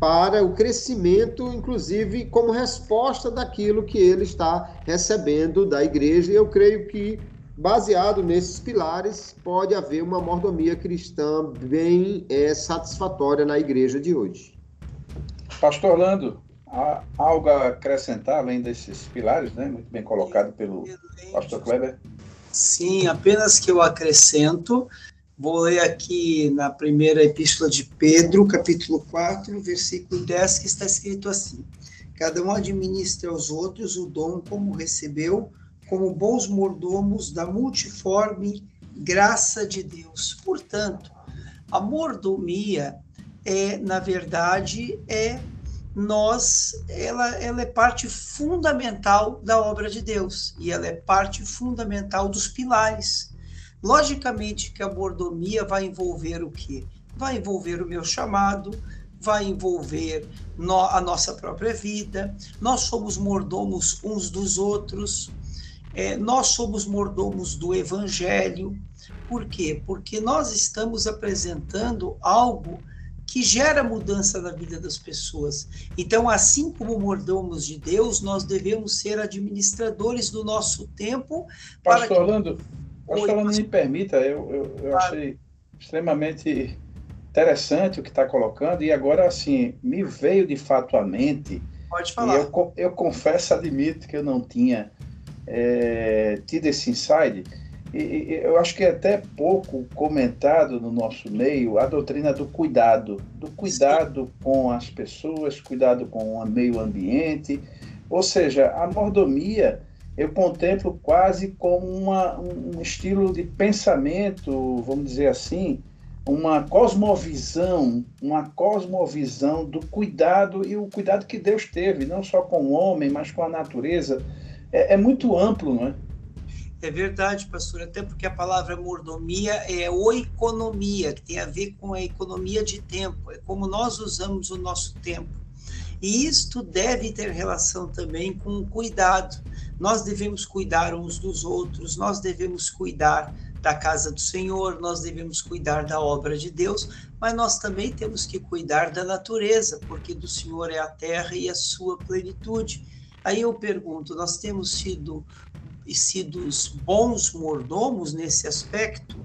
para o crescimento, inclusive como resposta daquilo que ele está recebendo da igreja. E eu creio que Baseado nesses pilares, pode haver uma mordomia cristã bem é, satisfatória na igreja de hoje. Pastor Orlando, há algo a acrescentar além desses pilares, né? Muito bem colocado pelo pastor Kleber. Sim, apenas que eu acrescento, vou ler aqui na primeira epístola de Pedro, capítulo 4, versículo 10, que está escrito assim: Cada um administra aos outros o dom como recebeu, como bons mordomos da multiforme graça de Deus. Portanto, a mordomia é, na verdade, é nós, ela, ela é parte fundamental da obra de Deus e ela é parte fundamental dos pilares. Logicamente que a mordomia vai envolver o quê? Vai envolver o meu chamado, vai envolver no, a nossa própria vida. Nós somos mordomos uns dos outros. É, nós somos mordomos do Evangelho. Por quê? Porque nós estamos apresentando algo que gera mudança na vida das pessoas. Então, assim como mordomos de Deus, nós devemos ser administradores do nosso tempo. Pastor para Orlando, Pastor Orlando, me permita, eu, eu, eu achei extremamente interessante o que está colocando, e agora, assim, me veio de fato à mente. Pode falar. eu, eu confesso, admito que eu não tinha é, tido esse insight. e, eu acho que é até pouco comentado no nosso meio a doutrina do cuidado, do cuidado com as pessoas, cuidado com o meio ambiente, ou seja, a mordomia eu contemplo quase como uma, um estilo de pensamento, vamos dizer assim, uma cosmovisão, uma cosmovisão do cuidado e o cuidado que Deus teve, não só com o homem, mas com a natureza. É, é muito amplo, não é? É verdade, pastor, até porque a palavra mordomia é oeconomia, que tem a ver com a economia de tempo, é como nós usamos o nosso tempo. E isto deve ter relação também com o cuidado. Nós devemos cuidar uns dos outros, nós devemos cuidar da casa do Senhor, nós devemos cuidar da obra de Deus, mas nós também temos que cuidar da natureza, porque do Senhor é a terra e a sua plenitude. Aí eu pergunto, nós temos sido sido bons mordomos nesse aspecto.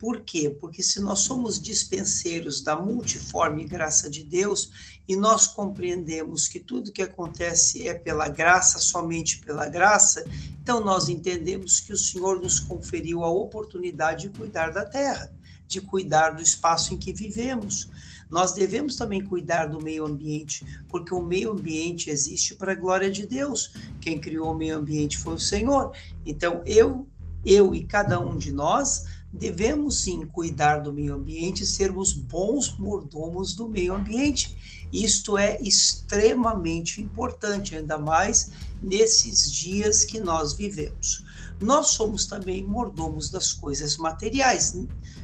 Por quê? Porque se nós somos dispenseiros da multiforme graça de Deus e nós compreendemos que tudo que acontece é pela graça, somente pela graça, então nós entendemos que o Senhor nos conferiu a oportunidade de cuidar da terra, de cuidar do espaço em que vivemos. Nós devemos também cuidar do meio ambiente, porque o meio ambiente existe para a glória de Deus. Quem criou o meio ambiente foi o Senhor. Então, eu, eu e cada um de nós devemos sim cuidar do meio ambiente, sermos bons mordomos do meio ambiente. Isto é extremamente importante, ainda mais nesses dias que nós vivemos. Nós somos também mordomos das coisas materiais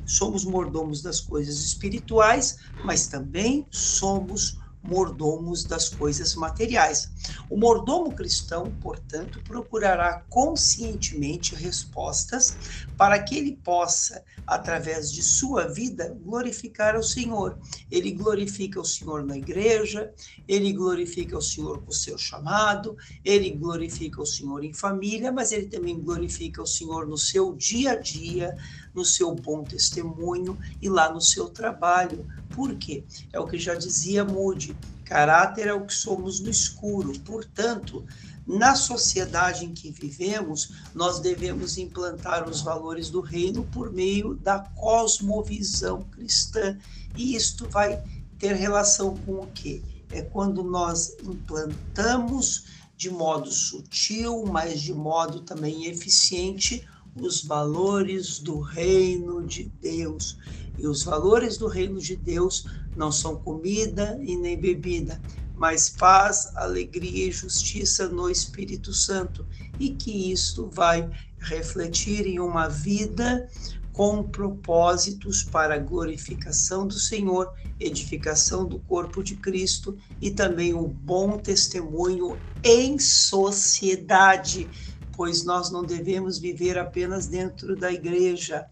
somos mordomos das coisas espirituais, mas também somos mordomos das coisas materiais. O mordomo cristão, portanto, procurará conscientemente respostas para que ele possa, através de sua vida, glorificar ao Senhor. Ele glorifica o Senhor na igreja, ele glorifica o Senhor com o seu chamado, ele glorifica o Senhor em família, mas ele também glorifica o Senhor no seu dia a dia, no seu bom testemunho e lá no seu trabalho. Por quê? É o que já dizia Moody: caráter é o que somos no escuro. Portanto, na sociedade em que vivemos, nós devemos implantar os valores do reino por meio da cosmovisão cristã. E isto vai ter relação com o quê? É quando nós implantamos de modo sutil, mas de modo também eficiente, os valores do reino de Deus. E os valores do reino de Deus não são comida e nem bebida, mas paz, alegria e justiça no Espírito Santo. E que isto vai refletir em uma vida com propósitos para a glorificação do Senhor, edificação do corpo de Cristo e também o bom testemunho em sociedade pois nós não devemos viver apenas dentro da igreja.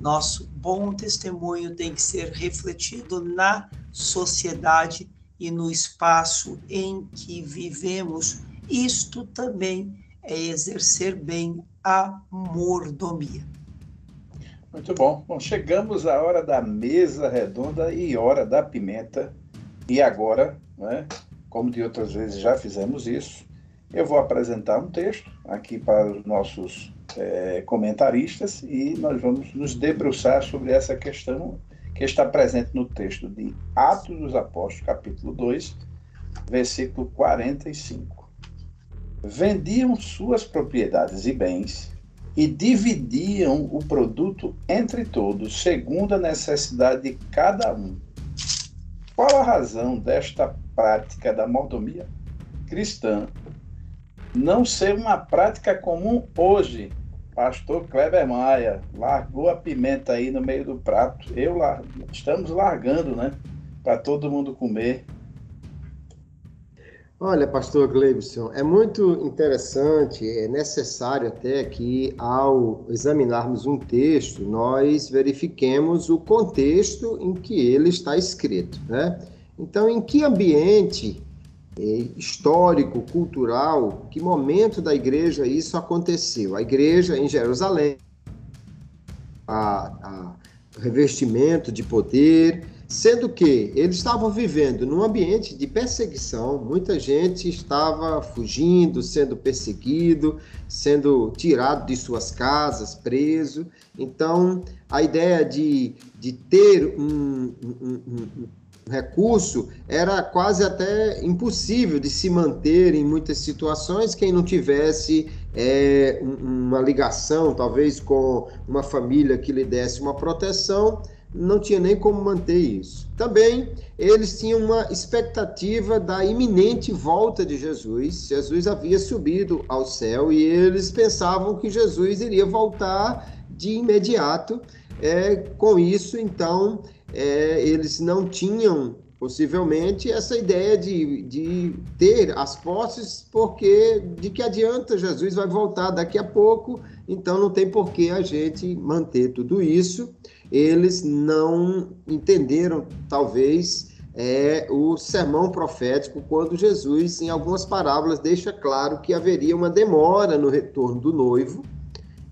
Nosso bom testemunho tem que ser refletido na sociedade e no espaço em que vivemos. Isto também é exercer bem a mordomia. Muito bom. Bom, chegamos à hora da mesa redonda e hora da pimenta. E agora, né, como de outras vezes já fizemos isso, eu vou apresentar um texto aqui para os nossos é, comentaristas e nós vamos nos debruçar sobre essa questão que está presente no texto de Atos dos Apóstolos, capítulo 2, versículo 45. Vendiam suas propriedades e bens e dividiam o produto entre todos, segundo a necessidade de cada um. Qual a razão desta prática da mordomia cristã não ser uma prática comum hoje. Pastor Kleber Maia largou a pimenta aí no meio do prato. Eu estamos largando, né? Para todo mundo comer. Olha, pastor Gleibson, é muito interessante, é necessário até que, ao examinarmos um texto, nós verifiquemos o contexto em que ele está escrito, né? Então, em que ambiente histórico, cultural, que momento da igreja isso aconteceu. A igreja em Jerusalém, a, a revestimento de poder, Sendo que eles estavam vivendo num ambiente de perseguição, muita gente estava fugindo, sendo perseguido, sendo tirado de suas casas, preso. Então, a ideia de, de ter um, um, um, recurso era quase até impossível de se manter em muitas situações quem não tivesse é, uma ligação, talvez com uma família que lhe desse uma proteção, não tinha nem como manter isso. Também eles tinham uma expectativa da iminente volta de Jesus. Jesus havia subido ao céu e eles pensavam que Jesus iria voltar de imediato. É, com isso, então, é, eles não tinham possivelmente essa ideia de, de ter as posses, porque de que adianta Jesus vai voltar daqui a pouco, então não tem por que a gente manter tudo isso. Eles não entenderam, talvez, é, o sermão profético, quando Jesus, em algumas parábolas, deixa claro que haveria uma demora no retorno do noivo,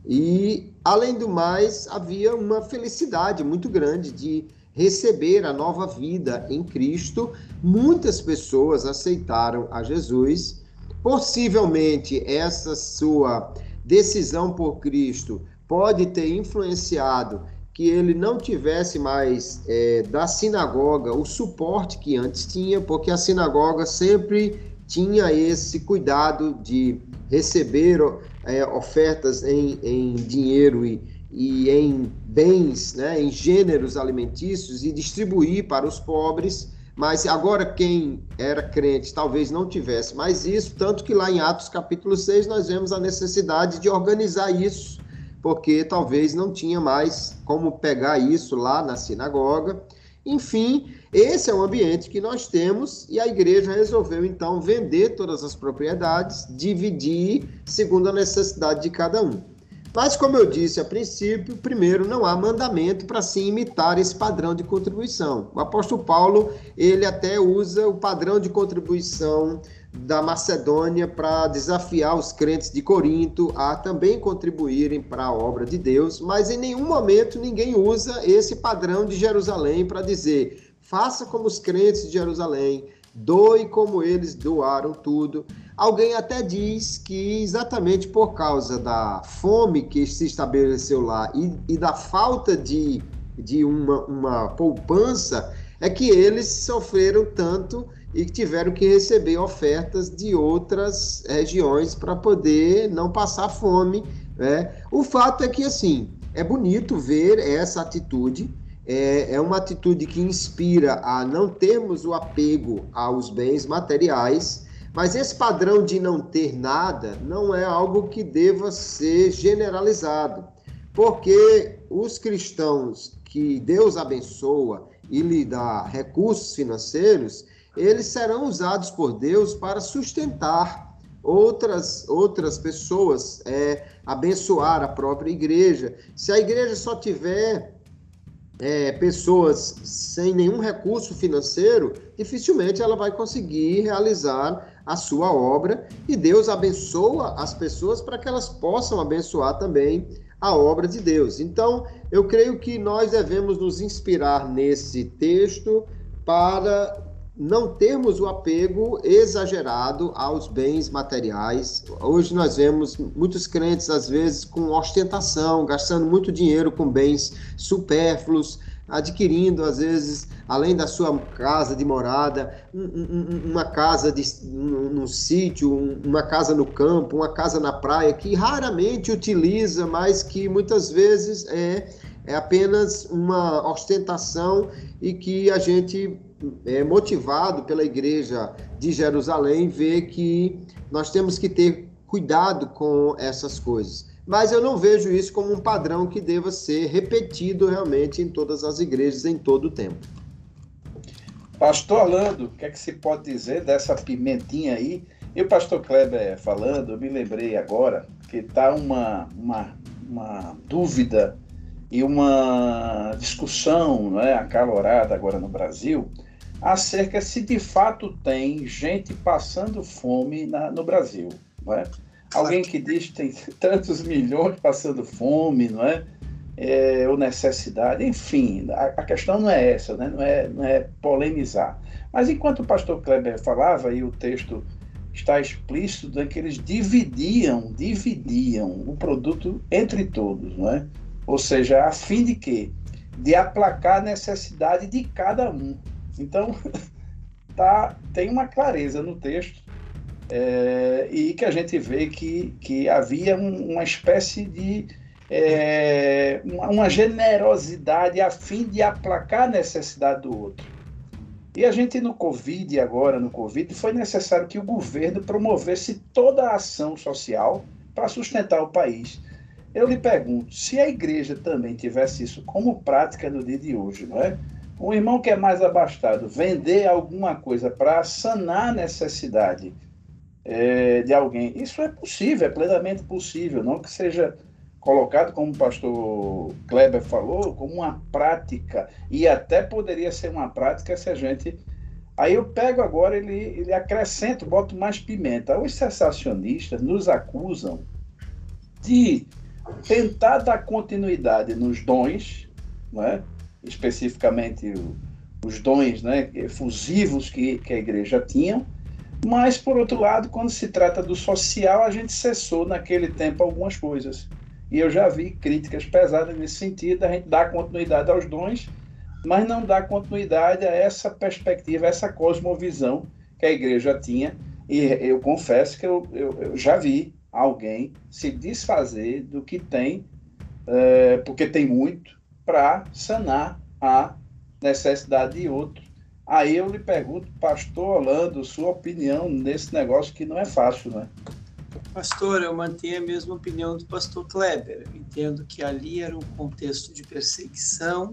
e, além do mais, havia uma felicidade muito grande de receber a nova vida em Cristo. Muitas pessoas aceitaram a Jesus. Possivelmente essa sua decisão por Cristo pode ter influenciado que ele não tivesse mais é, da sinagoga o suporte que antes tinha, porque a sinagoga sempre tinha esse cuidado de receber é, ofertas em, em dinheiro e, e em bens, né, em gêneros alimentícios e distribuir para os pobres. Mas agora quem era crente talvez não tivesse mais isso, tanto que lá em Atos capítulo 6 nós vemos a necessidade de organizar isso, porque talvez não tinha mais como pegar isso lá na sinagoga. Enfim, esse é o ambiente que nós temos e a igreja resolveu então vender todas as propriedades, dividir segundo a necessidade de cada um. Mas, como eu disse a princípio, primeiro, não há mandamento para se imitar esse padrão de contribuição. O apóstolo Paulo, ele até usa o padrão de contribuição da Macedônia para desafiar os crentes de Corinto a também contribuírem para a obra de Deus, mas em nenhum momento ninguém usa esse padrão de Jerusalém para dizer faça como os crentes de Jerusalém, doe como eles doaram tudo. Alguém até diz que exatamente por causa da fome que se estabeleceu lá e, e da falta de, de uma, uma poupança, é que eles sofreram tanto e tiveram que receber ofertas de outras regiões para poder não passar fome. Né? O fato é que, assim, é bonito ver essa atitude, é, é uma atitude que inspira a não termos o apego aos bens materiais, mas esse padrão de não ter nada não é algo que deva ser generalizado, porque os cristãos que Deus abençoa e lhe dá recursos financeiros, eles serão usados por Deus para sustentar outras outras pessoas, é, abençoar a própria igreja. Se a igreja só tiver é, pessoas sem nenhum recurso financeiro, dificilmente ela vai conseguir realizar a sua obra e Deus abençoa as pessoas para que elas possam abençoar também a obra de Deus. Então, eu creio que nós devemos nos inspirar nesse texto para não termos o apego exagerado aos bens materiais. Hoje nós vemos muitos crentes, às vezes, com ostentação, gastando muito dinheiro com bens supérfluos, adquirindo, às vezes, além da sua casa de morada, uma casa de, num, sítio, uma casa no campo, uma casa na praia, que raramente utiliza, mas que muitas vezes é, é apenas uma ostentação e que a gente, é, motivado pela igreja de Jerusalém, vê que nós temos que ter cuidado com essas coisas mas eu não vejo isso como um padrão que deva ser repetido realmente em todas as igrejas em todo o tempo. Pastor Orlando, o que é que se pode dizer dessa pimentinha aí? E o pastor Kleber falando, eu me lembrei agora que está uma, uma, uma dúvida e uma discussão não é, acalorada agora no Brasil acerca se de fato tem gente passando fome na, no Brasil. Não é? Alguém que diz que tem tantos milhões passando fome, não é? é, ou necessidade, enfim, a, a, questão não é essa, né? não, é, não é polemizar. Mas enquanto o pastor Kleber falava, e o texto está explícito, é que eles dividiam, dividiam o produto entre todos, não é? Ou seja, a fim de quê? De aplacar a necessidade de cada um. Então, tá, tem uma clareza no texto é, e que a gente vê que, que havia um, uma espécie de é, uma generosidade a fim de aplacar a necessidade do outro. E a gente no Covid, agora no Covid, foi necessário que o governo promovesse toda a ação social para sustentar o país. Eu lhe pergunto, se a igreja também tivesse isso como prática no dia de hoje, não é? Um irmão que é mais abastado vender alguma coisa para sanar a necessidade é, de alguém, isso é possível, é plenamente possível, não que seja colocado, como o pastor Kleber falou, como uma prática, e até poderia ser uma prática se a gente. Aí eu pego agora, ele, ele acrescenta, boto mais pimenta. Os sensacionistas nos acusam de tentar dar continuidade nos dons, né? Especificamente os dons né, efusivos que, que a igreja tinha, mas, por outro lado, quando se trata do social, a gente cessou naquele tempo algumas coisas. E eu já vi críticas pesadas nesse sentido, a gente dá continuidade aos dons, mas não dá continuidade a essa perspectiva, a essa cosmovisão que a igreja tinha. E eu confesso que eu, eu, eu já vi alguém se desfazer do que tem, é, porque tem muito, para sanar a necessidade de outro. Aí eu lhe pergunto, pastor Orlando, sua opinião nesse negócio que não é fácil, né? Pastor, eu mantenho a mesma opinião do pastor Kleber. Eu entendo que ali era um contexto de perseguição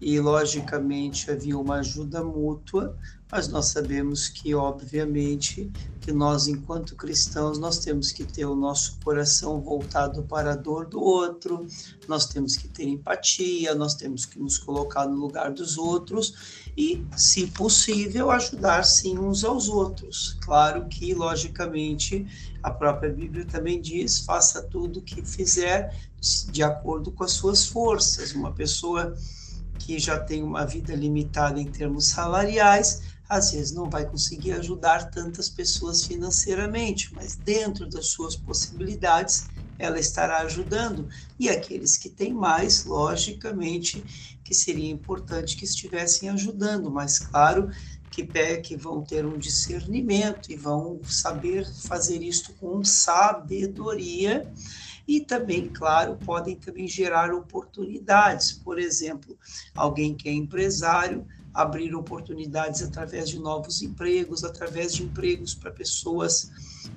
e, logicamente, havia uma ajuda mútua, mas nós sabemos que, obviamente, que nós, enquanto cristãos, nós temos que ter o nosso coração voltado para a dor do outro, nós temos que ter empatia, nós temos que nos colocar no lugar dos outros e, se possível, ajudar sim uns aos outros. Claro que, logicamente, a própria Bíblia também diz: faça tudo o que fizer de acordo com as suas forças. Uma pessoa que já tem uma vida limitada em termos salariais, às vezes não vai conseguir ajudar tantas pessoas financeiramente, mas dentro das suas possibilidades, ela estará ajudando. E aqueles que têm mais, logicamente, que seria importante que estivessem ajudando, mas claro que, que vão ter um discernimento e vão saber fazer isto com sabedoria e também, claro, podem também gerar oportunidades. Por exemplo, alguém que é empresário abrir oportunidades através de novos empregos, através de empregos para pessoas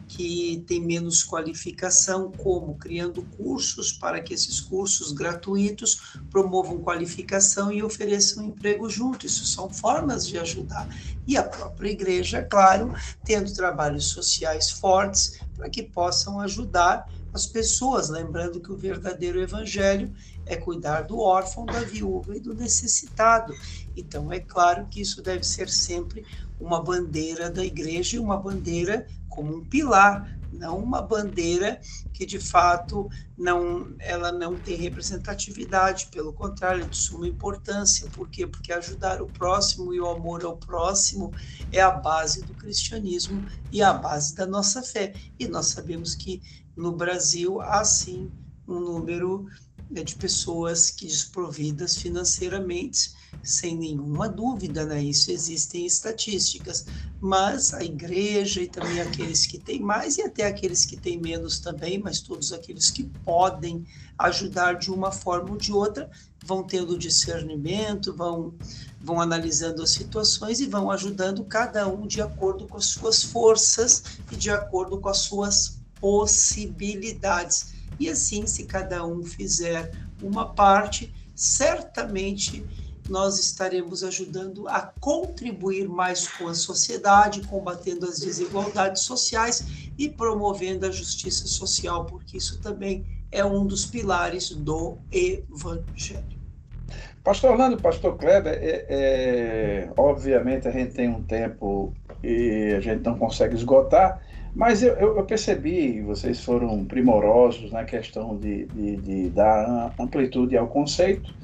que têm menos qualificação, como criando cursos para que esses cursos gratuitos promovam qualificação e ofereçam emprego junto. Isso são formas de ajudar. E a própria igreja, claro, tendo trabalhos sociais fortes para que possam ajudar as pessoas, lembrando que o verdadeiro evangelho é cuidar do órfão, da viúva e do necessitado. Então, é claro que isso deve ser sempre uma bandeira da igreja e uma bandeira como um pilar, não uma bandeira que de fato não ela não tem representatividade, pelo contrário, é de suma importância. Por quê? Porque ajudar o próximo e o amor ao próximo é a base do cristianismo e a base da nossa fé. E nós sabemos que no Brasil há sim um número né, de pessoas que desprovidas financeiramente, sem nenhuma dúvida, né? Isso existem estatísticas, mas a igreja e também aqueles que têm mais e até aqueles que têm menos também, mas todos aqueles que podem ajudar de uma forma ou de outra, vão tendo discernimento, vão vão analisando as situações e vão ajudando cada um de acordo com as suas forças e de acordo com as suas possibilidades. E assim, se cada um fizer uma parte, certamente nós estaremos ajudando a contribuir mais com a sociedade, combatendo as desigualdades sociais e promovendo a justiça social, porque isso também é um dos pilares do Evangelho. Pastor Orlando, Pastor Kleber, é, é, obviamente a gente tem um tempo e a gente não consegue esgotar, Mas eu, eu, percebi, vocês foram primorosos na questão de, de, de dar amplitude ao conceito,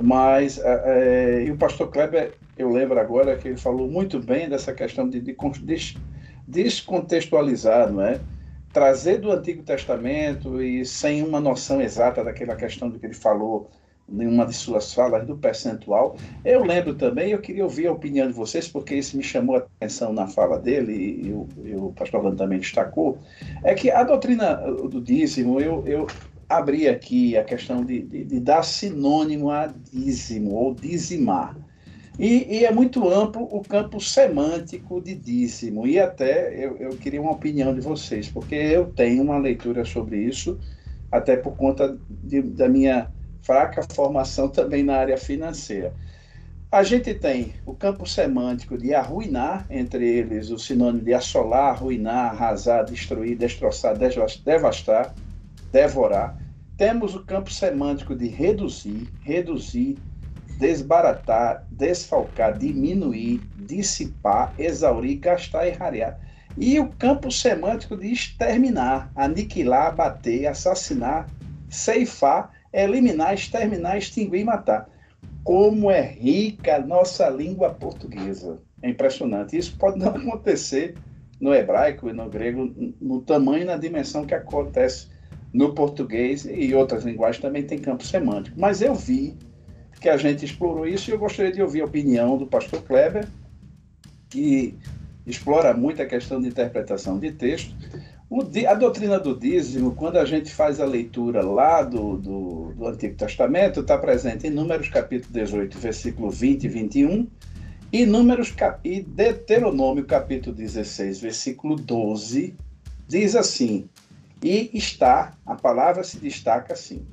mas é, e o pastor Kleber, eu lembro agora que ele falou muito bem dessa questão de, de, de descontextualizar, não é? Trazer do Antigo Testamento e sem uma noção exata daquela questão do que ele falou nenhuma de suas falas do percentual. Eu lembro também, eu queria ouvir a opinião de vocês, porque isso me chamou a atenção na fala dele, e, o, e o, pastor Orlando também destacou, é que a doutrina do dízimo, eu, eu abri aqui a questão de, de, de dar sinônimo a dízimo, ou dizimar. E, e, é muito amplo o campo semântico de dízimo, e até eu, eu queria uma opinião de vocês, porque eu tenho uma leitura sobre isso, até por conta de, da minha fraca formação também na área financeira. A gente tem o campo semântico de arruinar, entre eles o sinônimo de assolar, arruinar, arrasar, destruir, destroçar, devastar, devorar. Temos o campo semântico de reduzir, reduzir, desbaratar, desfalcar, diminuir, dissipar, exaurir, gastar e rarear. E o campo semântico de exterminar, aniquilar, abater, assassinar, ceifar eliminar, exterminar, extinguir e matar. Como é rica a nossa língua portuguesa. É impressionante. Isso pode não acontecer no hebraico e no grego no tamanho e na dimensão que acontece no português e outras linguagens também tem campo semântico. Mas eu vi que a gente explorou isso e eu gostaria de ouvir a opinião do pastor Kleber, que explora muito a questão de interpretação de texto, o, a doutrina do dízimo, quando a gente faz a leitura lá do, do, do Antigo Testamento, está presente em Números capítulo 18, versículo 20 e 21, e Números e Deuteronômio capítulo 16, versículo 12, diz assim: E está, a palavra se destaca assim: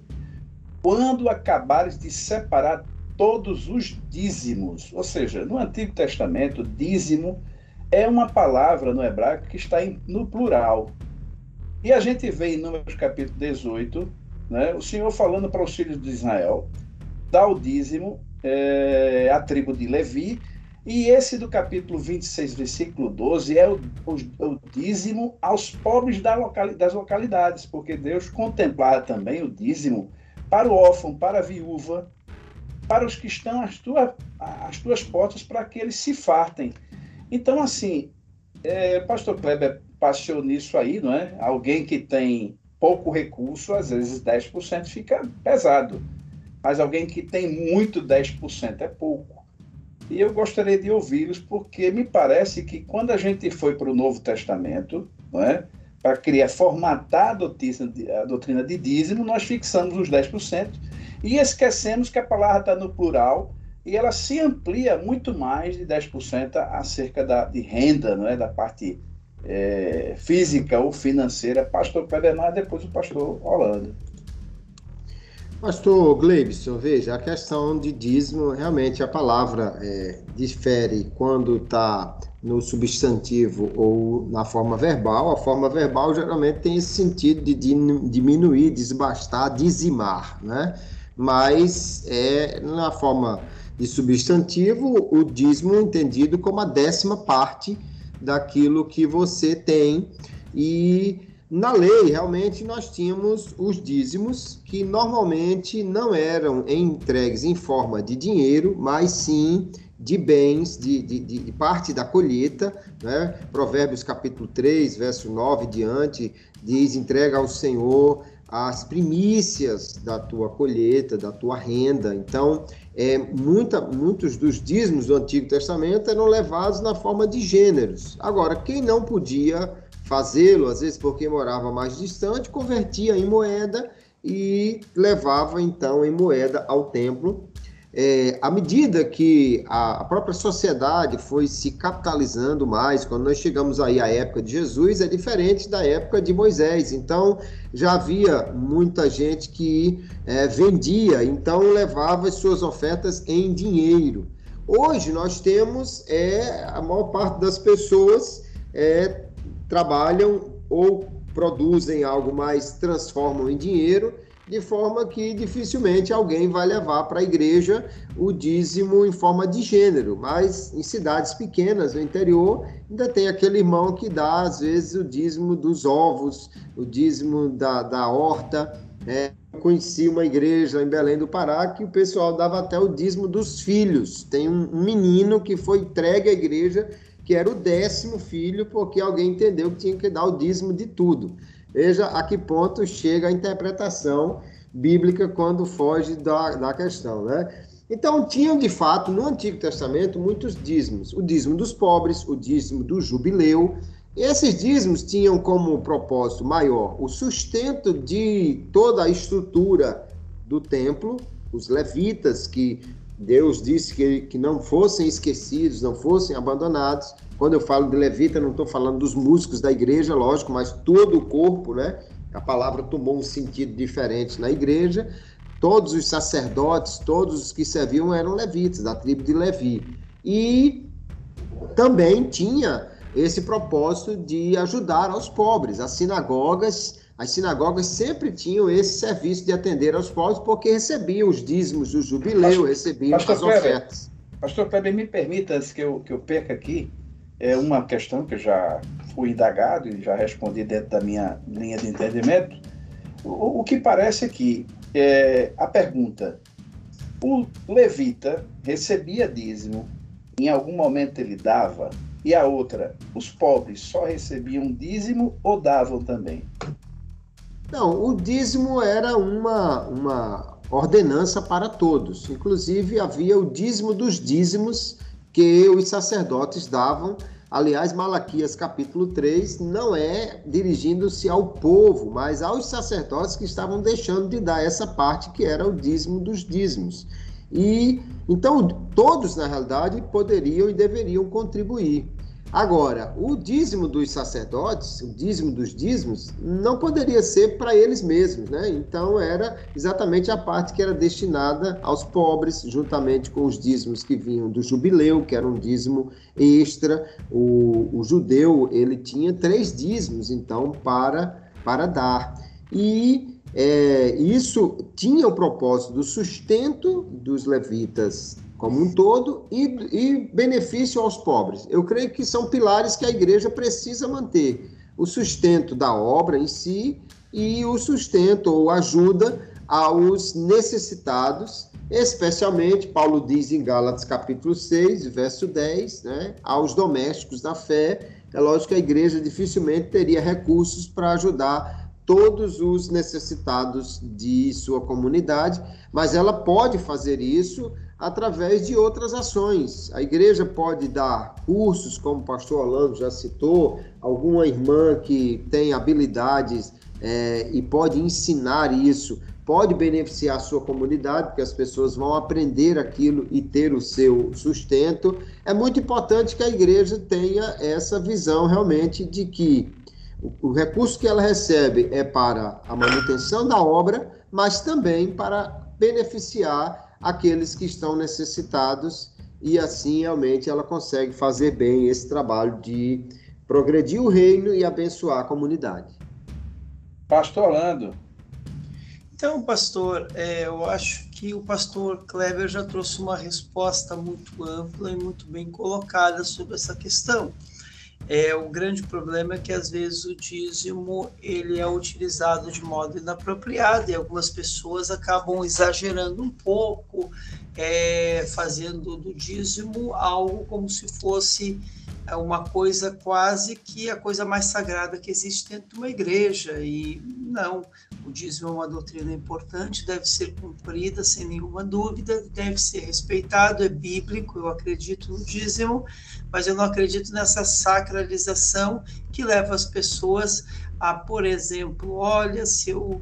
Quando acabares de separar todos os dízimos, ou seja, no Antigo Testamento, dízimo é uma palavra no hebraico que está no plural. E a gente vê em Números capítulo 18, né, o Senhor falando para os filhos de Israel, dá o dízimo é, à tribo de Levi, e esse do capítulo 26, versículo 12, é o, o, o dízimo aos pobres da locali, das localidades, porque Deus contemplara também o dízimo para o órfão, para a viúva, para os que estão às, tua, às tuas portas, para que eles se fartem. Então, assim, é, Pastor Kleber passou nisso aí, não é? Alguém que tem pouco recurso, às vezes 10% fica pesado. Mas alguém que tem muito 10% é pouco. E eu gostaria de ouvi-los, porque me parece que quando a gente foi para o Novo Testamento, não é? para criar, formatar a doutrina, a doutrina de dízimo, nós fixamos os 10% e esquecemos que a palavra está no plural e ela se amplia muito mais de 10% acerca da, de renda, não é? da parte é, física ou financeira. Pastor Pedernal depois o pastor Holanda. Pastor Gleibson, veja, a questão de dízimo, realmente a palavra é, difere quando está no substantivo ou na forma verbal. A forma verbal geralmente tem esse sentido de diminuir, desbastar, dizimar, né? Mas é, na forma de substantivo, o dízimo entendido como a décima parte daquilo que você tem. E na lei, realmente, nós tínhamos os dízimos, que normalmente não eram entregues em forma de dinheiro, mas sim de bens, de, de, de, parte da colheita, né? Provérbios capítulo 3, verso 9 diante, diz: entrega ao Senhor as primícias da tua colheita, da tua renda. Então, é, muita, muitos dos dízimos do Antigo Testamento eram levados na forma de gêneros. Agora, quem não podia fazê-lo, às vezes porque morava mais distante, convertia em moeda e levava então em moeda ao templo é, à medida que a, própria sociedade foi se capitalizando mais, quando nós chegamos aí à época de Jesus, é diferente da época de Moisés. Então, já havia muita gente que é, vendia, então levava as suas ofertas em dinheiro. Hoje nós temos é, a maior parte das pessoas é, trabalham ou produzem algo mais, transformam em dinheiro de forma que dificilmente alguém vai levar para a igreja o dízimo em forma de gênero, mas em cidades pequenas, no interior, ainda tem aquele irmão que dá, às vezes, o dízimo dos ovos, o dízimo da, da horta. É, conheci uma igreja em Belém do Pará que o pessoal dava até o dízimo dos filhos. Tem um menino que foi entregue à igreja que era o décimo filho, porque alguém entendeu que tinha que dar o dízimo de tudo. Veja a que ponto chega a interpretação bíblica quando foge da, da questão, né? Então, tinham de fato no Antigo Testamento muitos dízimos: o dízimo dos pobres, o dízimo do jubileu. E esses dízimos tinham como propósito maior o sustento de toda a estrutura do templo, os levitas, que Deus disse que, que não fossem esquecidos, não fossem abandonados. Quando eu falo de levita, não estou falando dos músicos da igreja, lógico, mas todo o corpo, né? A palavra tomou um sentido diferente na igreja. Todos os sacerdotes, todos os que serviam eram levitas, da tribo de Levi. E também tinha esse propósito de ajudar aos pobres. As sinagogas as sinagogas sempre tinham esse serviço de atender aos pobres, porque recebiam os dízimos do jubileu, recebiam Pastor as ofertas. Pastor Kleber, me permita, antes que eu, que eu perca aqui, é uma questão que já fui indagado e já respondi dentro da minha linha de entendimento. O, o que parece aqui é a pergunta: o levita recebia dízimo, em algum momento ele dava, e a outra, os pobres só recebiam dízimo ou davam também? Não, o dízimo era uma, uma ordenança para todos. Inclusive, havia o dízimo dos dízimos que os sacerdotes davam. Aliás, Malaquias capítulo 3 não é dirigindo-se ao povo, mas aos sacerdotes que estavam deixando de dar essa parte que era o dízimo dos dízimos. E então todos, na realidade, poderiam e deveriam contribuir. Agora, o dízimo dos sacerdotes, o dízimo dos dízimos, não poderia ser para eles mesmos, né? Então era exatamente a parte que era destinada aos pobres, juntamente com os dízimos que vinham do jubileu, que era um dízimo extra. O, o judeu ele tinha três dízimos, então para para dar. E é, isso tinha o propósito do sustento dos levitas como um todo e, e benefício aos pobres. Eu creio que são pilares que a igreja precisa manter: o sustento da obra em si e o sustento ou ajuda aos necessitados, especialmente, Paulo diz em Gálatas capítulo 6, verso 10, né, aos domésticos da fé. É lógico que a igreja dificilmente teria recursos para ajudar todos os necessitados de sua comunidade, mas ela pode fazer isso através de outras ações. A igreja pode dar cursos, como o pastor Orlando já citou, alguma irmã que tem habilidades é, e pode ensinar isso, pode beneficiar a sua comunidade, porque as pessoas vão aprender aquilo e ter o seu sustento. É muito importante que a igreja tenha essa visão realmente de que o recurso que ela recebe é para a manutenção da obra, mas também para beneficiar aqueles que estão necessitados e assim realmente ela consegue fazer bem esse trabalho de progredir o reino e abençoar a comunidade. Pastor Orlando. Então, pastor, é, eu acho que o pastor Kleber já trouxe uma resposta muito ampla e muito bem colocada sobre essa questão. É, o grande problema é que às vezes o dízimo ele é utilizado de modo inapropriado e algumas pessoas acabam exagerando um pouco, é, fazendo do dízimo algo como se fosse uma coisa quase que a coisa mais sagrada que existe dentro de uma igreja. E não, o dízimo é uma doutrina importante, deve ser cumprida sem nenhuma dúvida, deve ser respeitado, é bíblico, eu acredito no dízimo, mas eu não acredito nessa sacralização que leva as pessoas a, por exemplo, olha, se eu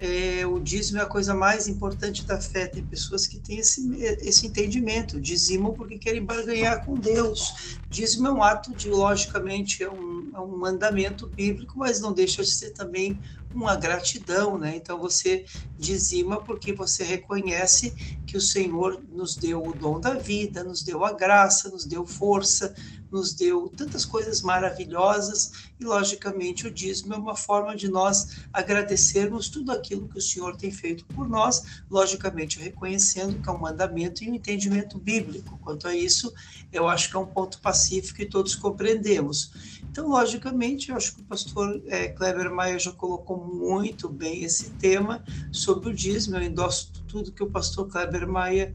é, o dízimo é a coisa mais importante da fé. Tem pessoas que têm esse, esse entendimento. Dizimam porque querem barganhar com Deus. Dízimo é um ato de, logicamente, é um, é um mandamento bíblico, mas não deixa de ser também uma gratidão, né? Então você dizima porque você reconhece que o Senhor nos deu o dom da vida, nos deu a graça, nos deu força nos deu tantas coisas maravilhosas e, logicamente, o dízimo é uma forma de nós agradecermos tudo aquilo que o Senhor tem feito por nós, logicamente reconhecendo que é um mandamento e um entendimento bíblico. Quanto a isso, eu acho que é um ponto pacífico e todos compreendemos. Então, logicamente, eu acho que o pastor é, Kleber Maia já colocou muito bem esse tema sobre o dízimo. Eu endosso tudo que o pastor Kleber Maia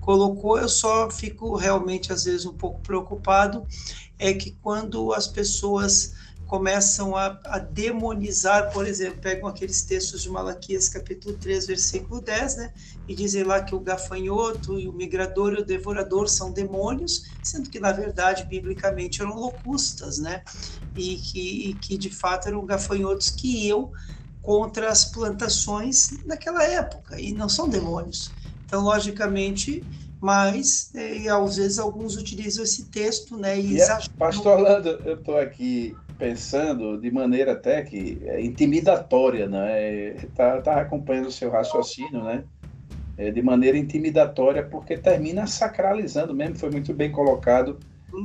colocou, eu só fico realmente, às vezes, um pouco preocupado, é que quando as pessoas começam a, a, demonizar, por exemplo, pegam aqueles textos de Malaquias capítulo 3, versículo 10, né, e dizem lá que o gafanhoto e o migrador e o devorador são demônios, sendo que, na verdade, biblicamente eram locustas, né, e que, e que de fato eram gafanhotos que iam contra as plantações naquela época, e não são demônios. Então, logicamente, mas é, e às vezes alguns utilizam esse texto, né? E, e é, Pastor Orlando, eu estou aqui pensando de maneira até que é intimidatória, né? Tá, tá acompanhando o seu raciocínio, né? É, de maneira intimidatória, porque termina sacralizando mesmo, foi muito bem colocado,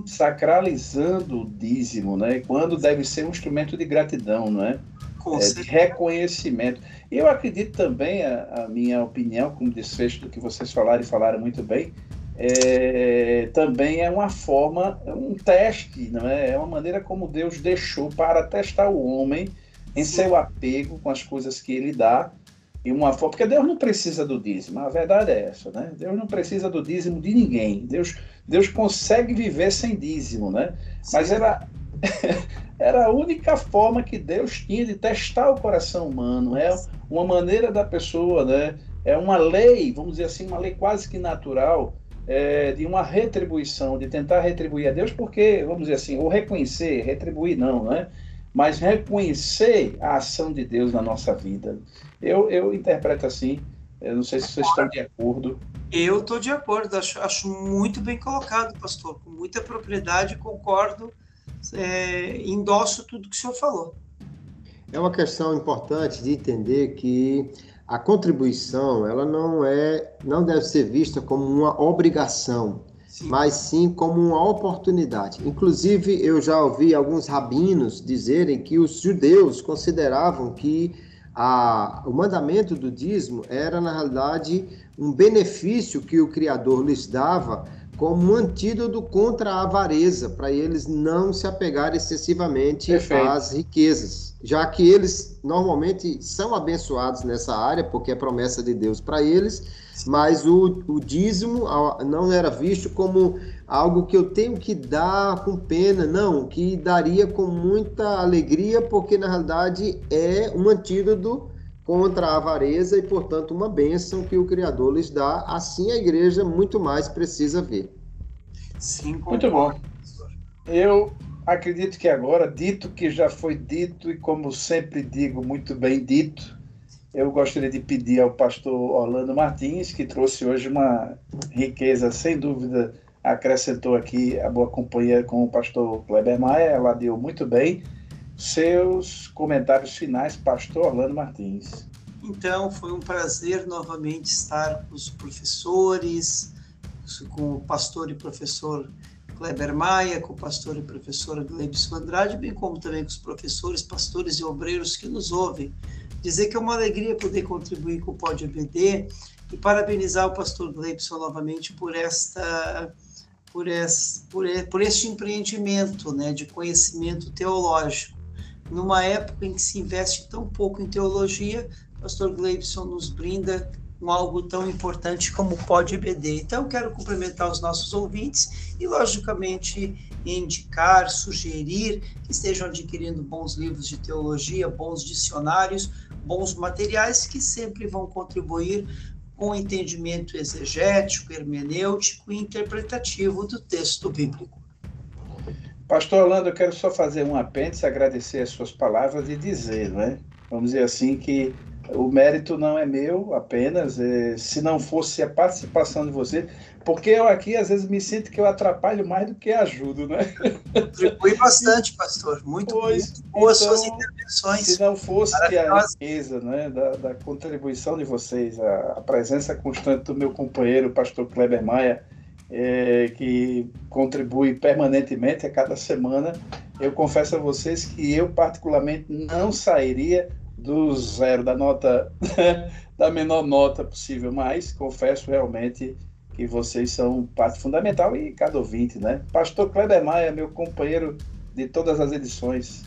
sacralizando o dízimo, né? Quando deve ser um instrumento de gratidão, não é? É, de reconhecimento. Eu acredito também, a, a, minha opinião, como desfecho do que vocês falaram e falaram muito bem, é, também é uma forma, é um teste, não é? É uma maneira como Deus deixou para testar o homem em Sim. seu apego com as coisas que ele dá. E uma forma, porque Deus não precisa do dízimo, a verdade é essa, né? Deus não precisa do dízimo de ninguém. Deus, Deus consegue viver sem dízimo, né? Sim. Mas era era a única forma que Deus tinha de testar o coração humano. É uma maneira da pessoa, né? É uma lei, vamos dizer assim, uma lei quase que natural é, de uma retribuição, de tentar retribuir a Deus, porque, vamos dizer assim, ou reconhecer, retribuir não, né? Mas reconhecer a ação de Deus na nossa vida. Eu, eu interpreto assim, eu não sei se vocês estão de acordo. Eu estou de acordo, acho, acho muito bem colocado, pastor, com muita propriedade, concordo é, endosso tudo que o senhor falou. É uma questão importante de entender que a contribuição ela não é, não deve ser vista como uma obrigação, sim. mas sim como uma oportunidade. Inclusive, eu já ouvi alguns rabinos dizerem que os judeus consideravam que a, o mandamento do dízimo era, na realidade, um benefício que o Criador lhes dava como um antídoto contra a avareza, para eles não se apegarem excessivamente Perfeito. às riquezas, já que eles normalmente são abençoados nessa área, porque é promessa de Deus para eles, mas o, o dízimo não era visto como algo que eu tenho que dar com pena, não, que daria com muita alegria, porque na realidade é um antídoto contra a avareza e, portanto, uma bênção que o Criador lhes dá. Assim a igreja muito mais precisa ver. Sim, muito bom. Eu acredito que agora, dito que já foi dito e como sempre digo, muito bem dito, eu gostaria de pedir ao pastor Orlando Martins, que trouxe hoje uma riqueza, sem dúvida, acrescentou aqui a boa companhia com o pastor Kleber Maia, ela deu muito bem, seus comentários finais, pastor Orlando Martins. Então, foi um prazer novamente estar com os professores, com o pastor e professor Kleber Maia, com o pastor e professora Gleibson Andrade, bem como também com os professores, pastores e obreiros que nos ouvem. Dizer que é uma alegria poder contribuir com o Pod EBD e parabenizar o pastor Gleibson novamente por esta por, esse, por, por este empreendimento né, de conhecimento teológico. Numa época em que se investe tão pouco em teologia, pastor Gleibson nos brinda com algo tão importante como o Pod EBD. Então, quero cumprimentar os nossos ouvintes e, logicamente, indicar, sugerir que estejam adquirindo bons livros de teologia, bons dicionários, bons materiais que sempre vão contribuir com o entendimento exegético, hermenêutico e interpretativo do texto bíblico. Pastor Orlando, eu quero só fazer um apêndice, agradecer as suas palavras e dizer, né? Vamos dizer assim que o mérito não é meu apenas, é, se não fosse a participação de você, porque eu aqui às vezes me sinto que eu atrapalho mais do que ajudo, né? Contribui bastante, pastor, muito, pois, muito boas então, suas intervenções. Se não fosse a riqueza né, da, da, contribuição de vocês, a, a, presença constante do meu companheiro, pastor Kleber Maia, é, que contribui permanentemente a cada semana. Eu confesso a vocês que eu, particularmente, não sairia do zero, da nota, da menor nota possível, mas confesso realmente que vocês são parte fundamental e cada ouvinte, né? Pastor Kleber Maia, meu companheiro de todas as edições.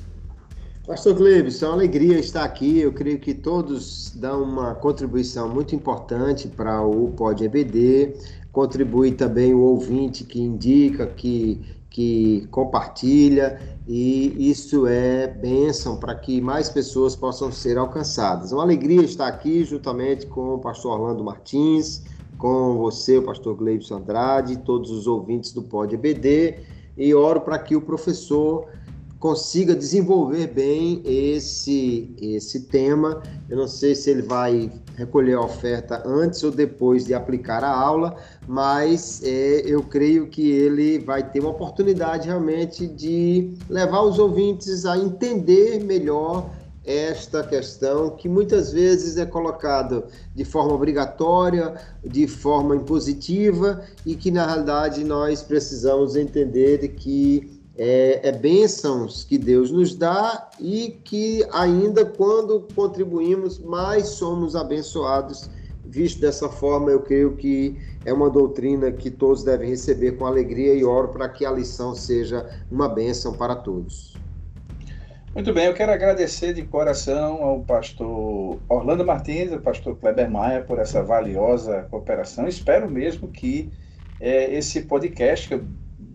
Pastor Glebson, é uma alegria estar aqui. Eu creio que todos dão uma contribuição muito importante para o Pod EBD. Contribui também o ouvinte que indica, que, que compartilha, e isso é bênção para que mais pessoas possam ser alcançadas. É uma alegria estar aqui juntamente com o pastor Orlando Martins, com você, o pastor Gleibson Andrade, todos os ouvintes do Pod EBD, e oro para que o professor consiga desenvolver bem esse, esse tema. Eu não sei se ele vai recolher a oferta antes ou depois de aplicar a aula, mas é, eu creio que ele vai ter uma oportunidade realmente de levar os ouvintes a entender melhor esta questão que muitas vezes é colocada de forma obrigatória, de forma impositiva e que na realidade nós precisamos entender que é, é bênçãos que Deus nos dá e que ainda quando contribuímos mais somos abençoados. Visto dessa forma, eu creio que é uma doutrina que todos devem receber com alegria e oro para que a lição seja uma bênção para todos. Muito bem, eu quero agradecer de coração ao pastor Orlando Martins, ao pastor Kleber Maia, por essa valiosa cooperação. Espero mesmo que é, esse podcast, que eu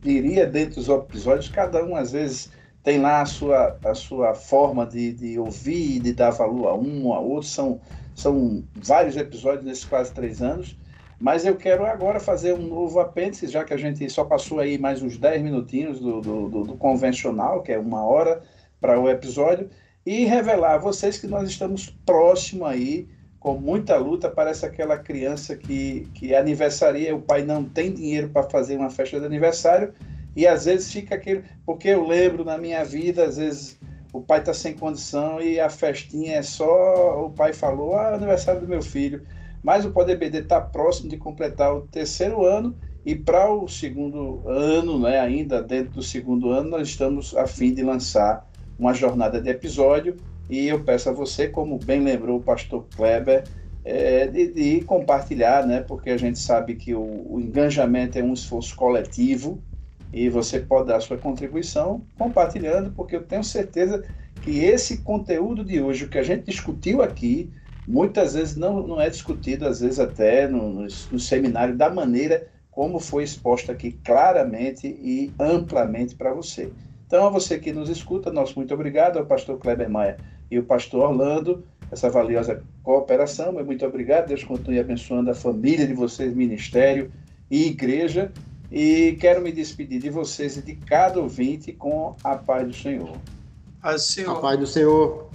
diria dentro dos episódios, cada um às vezes tem lá a sua, a sua forma de, de ouvir, de dar valor a um, a outro. São, são vários episódios nesses quase três anos. Mas eu quero agora fazer um novo apêndice, já que a gente só passou aí mais uns 10 minutinhos do, do, do, do convencional, que é uma hora para o episódio, e revelar a vocês que nós estamos próximo aí, com muita luta, parece aquela criança que, que aniversaria, o pai não tem dinheiro para fazer uma festa de aniversário, e às vezes fica aquele. Porque eu lembro na minha vida, às vezes o pai está sem condição e a festinha é só. O pai falou, ah, aniversário do meu filho. Mas o Poder BD está próximo de completar o terceiro ano e para o segundo ano, né, ainda dentro do segundo ano, nós estamos a fim de lançar uma jornada de episódio e eu peço a você, como bem lembrou o pastor Kleber, é, de, de, compartilhar, né, porque a gente sabe que o, o engajamento é um esforço coletivo e você pode dar sua contribuição compartilhando, porque eu tenho certeza que esse conteúdo de hoje, o que a gente discutiu aqui, muitas vezes não, não é discutido, às vezes até no, no, no seminário, da maneira como foi exposto aqui claramente e amplamente para você. Então, a você que nos escuta, nosso muito obrigado ao pastor Kleber Maia e o pastor Orlando, essa valiosa cooperação. Muito obrigado. Deus continue abençoando a família de vocês, ministério e igreja. E quero me despedir de vocês e de cada ouvinte com a paz do Senhor. Paz do Senhor. A paz do Senhor.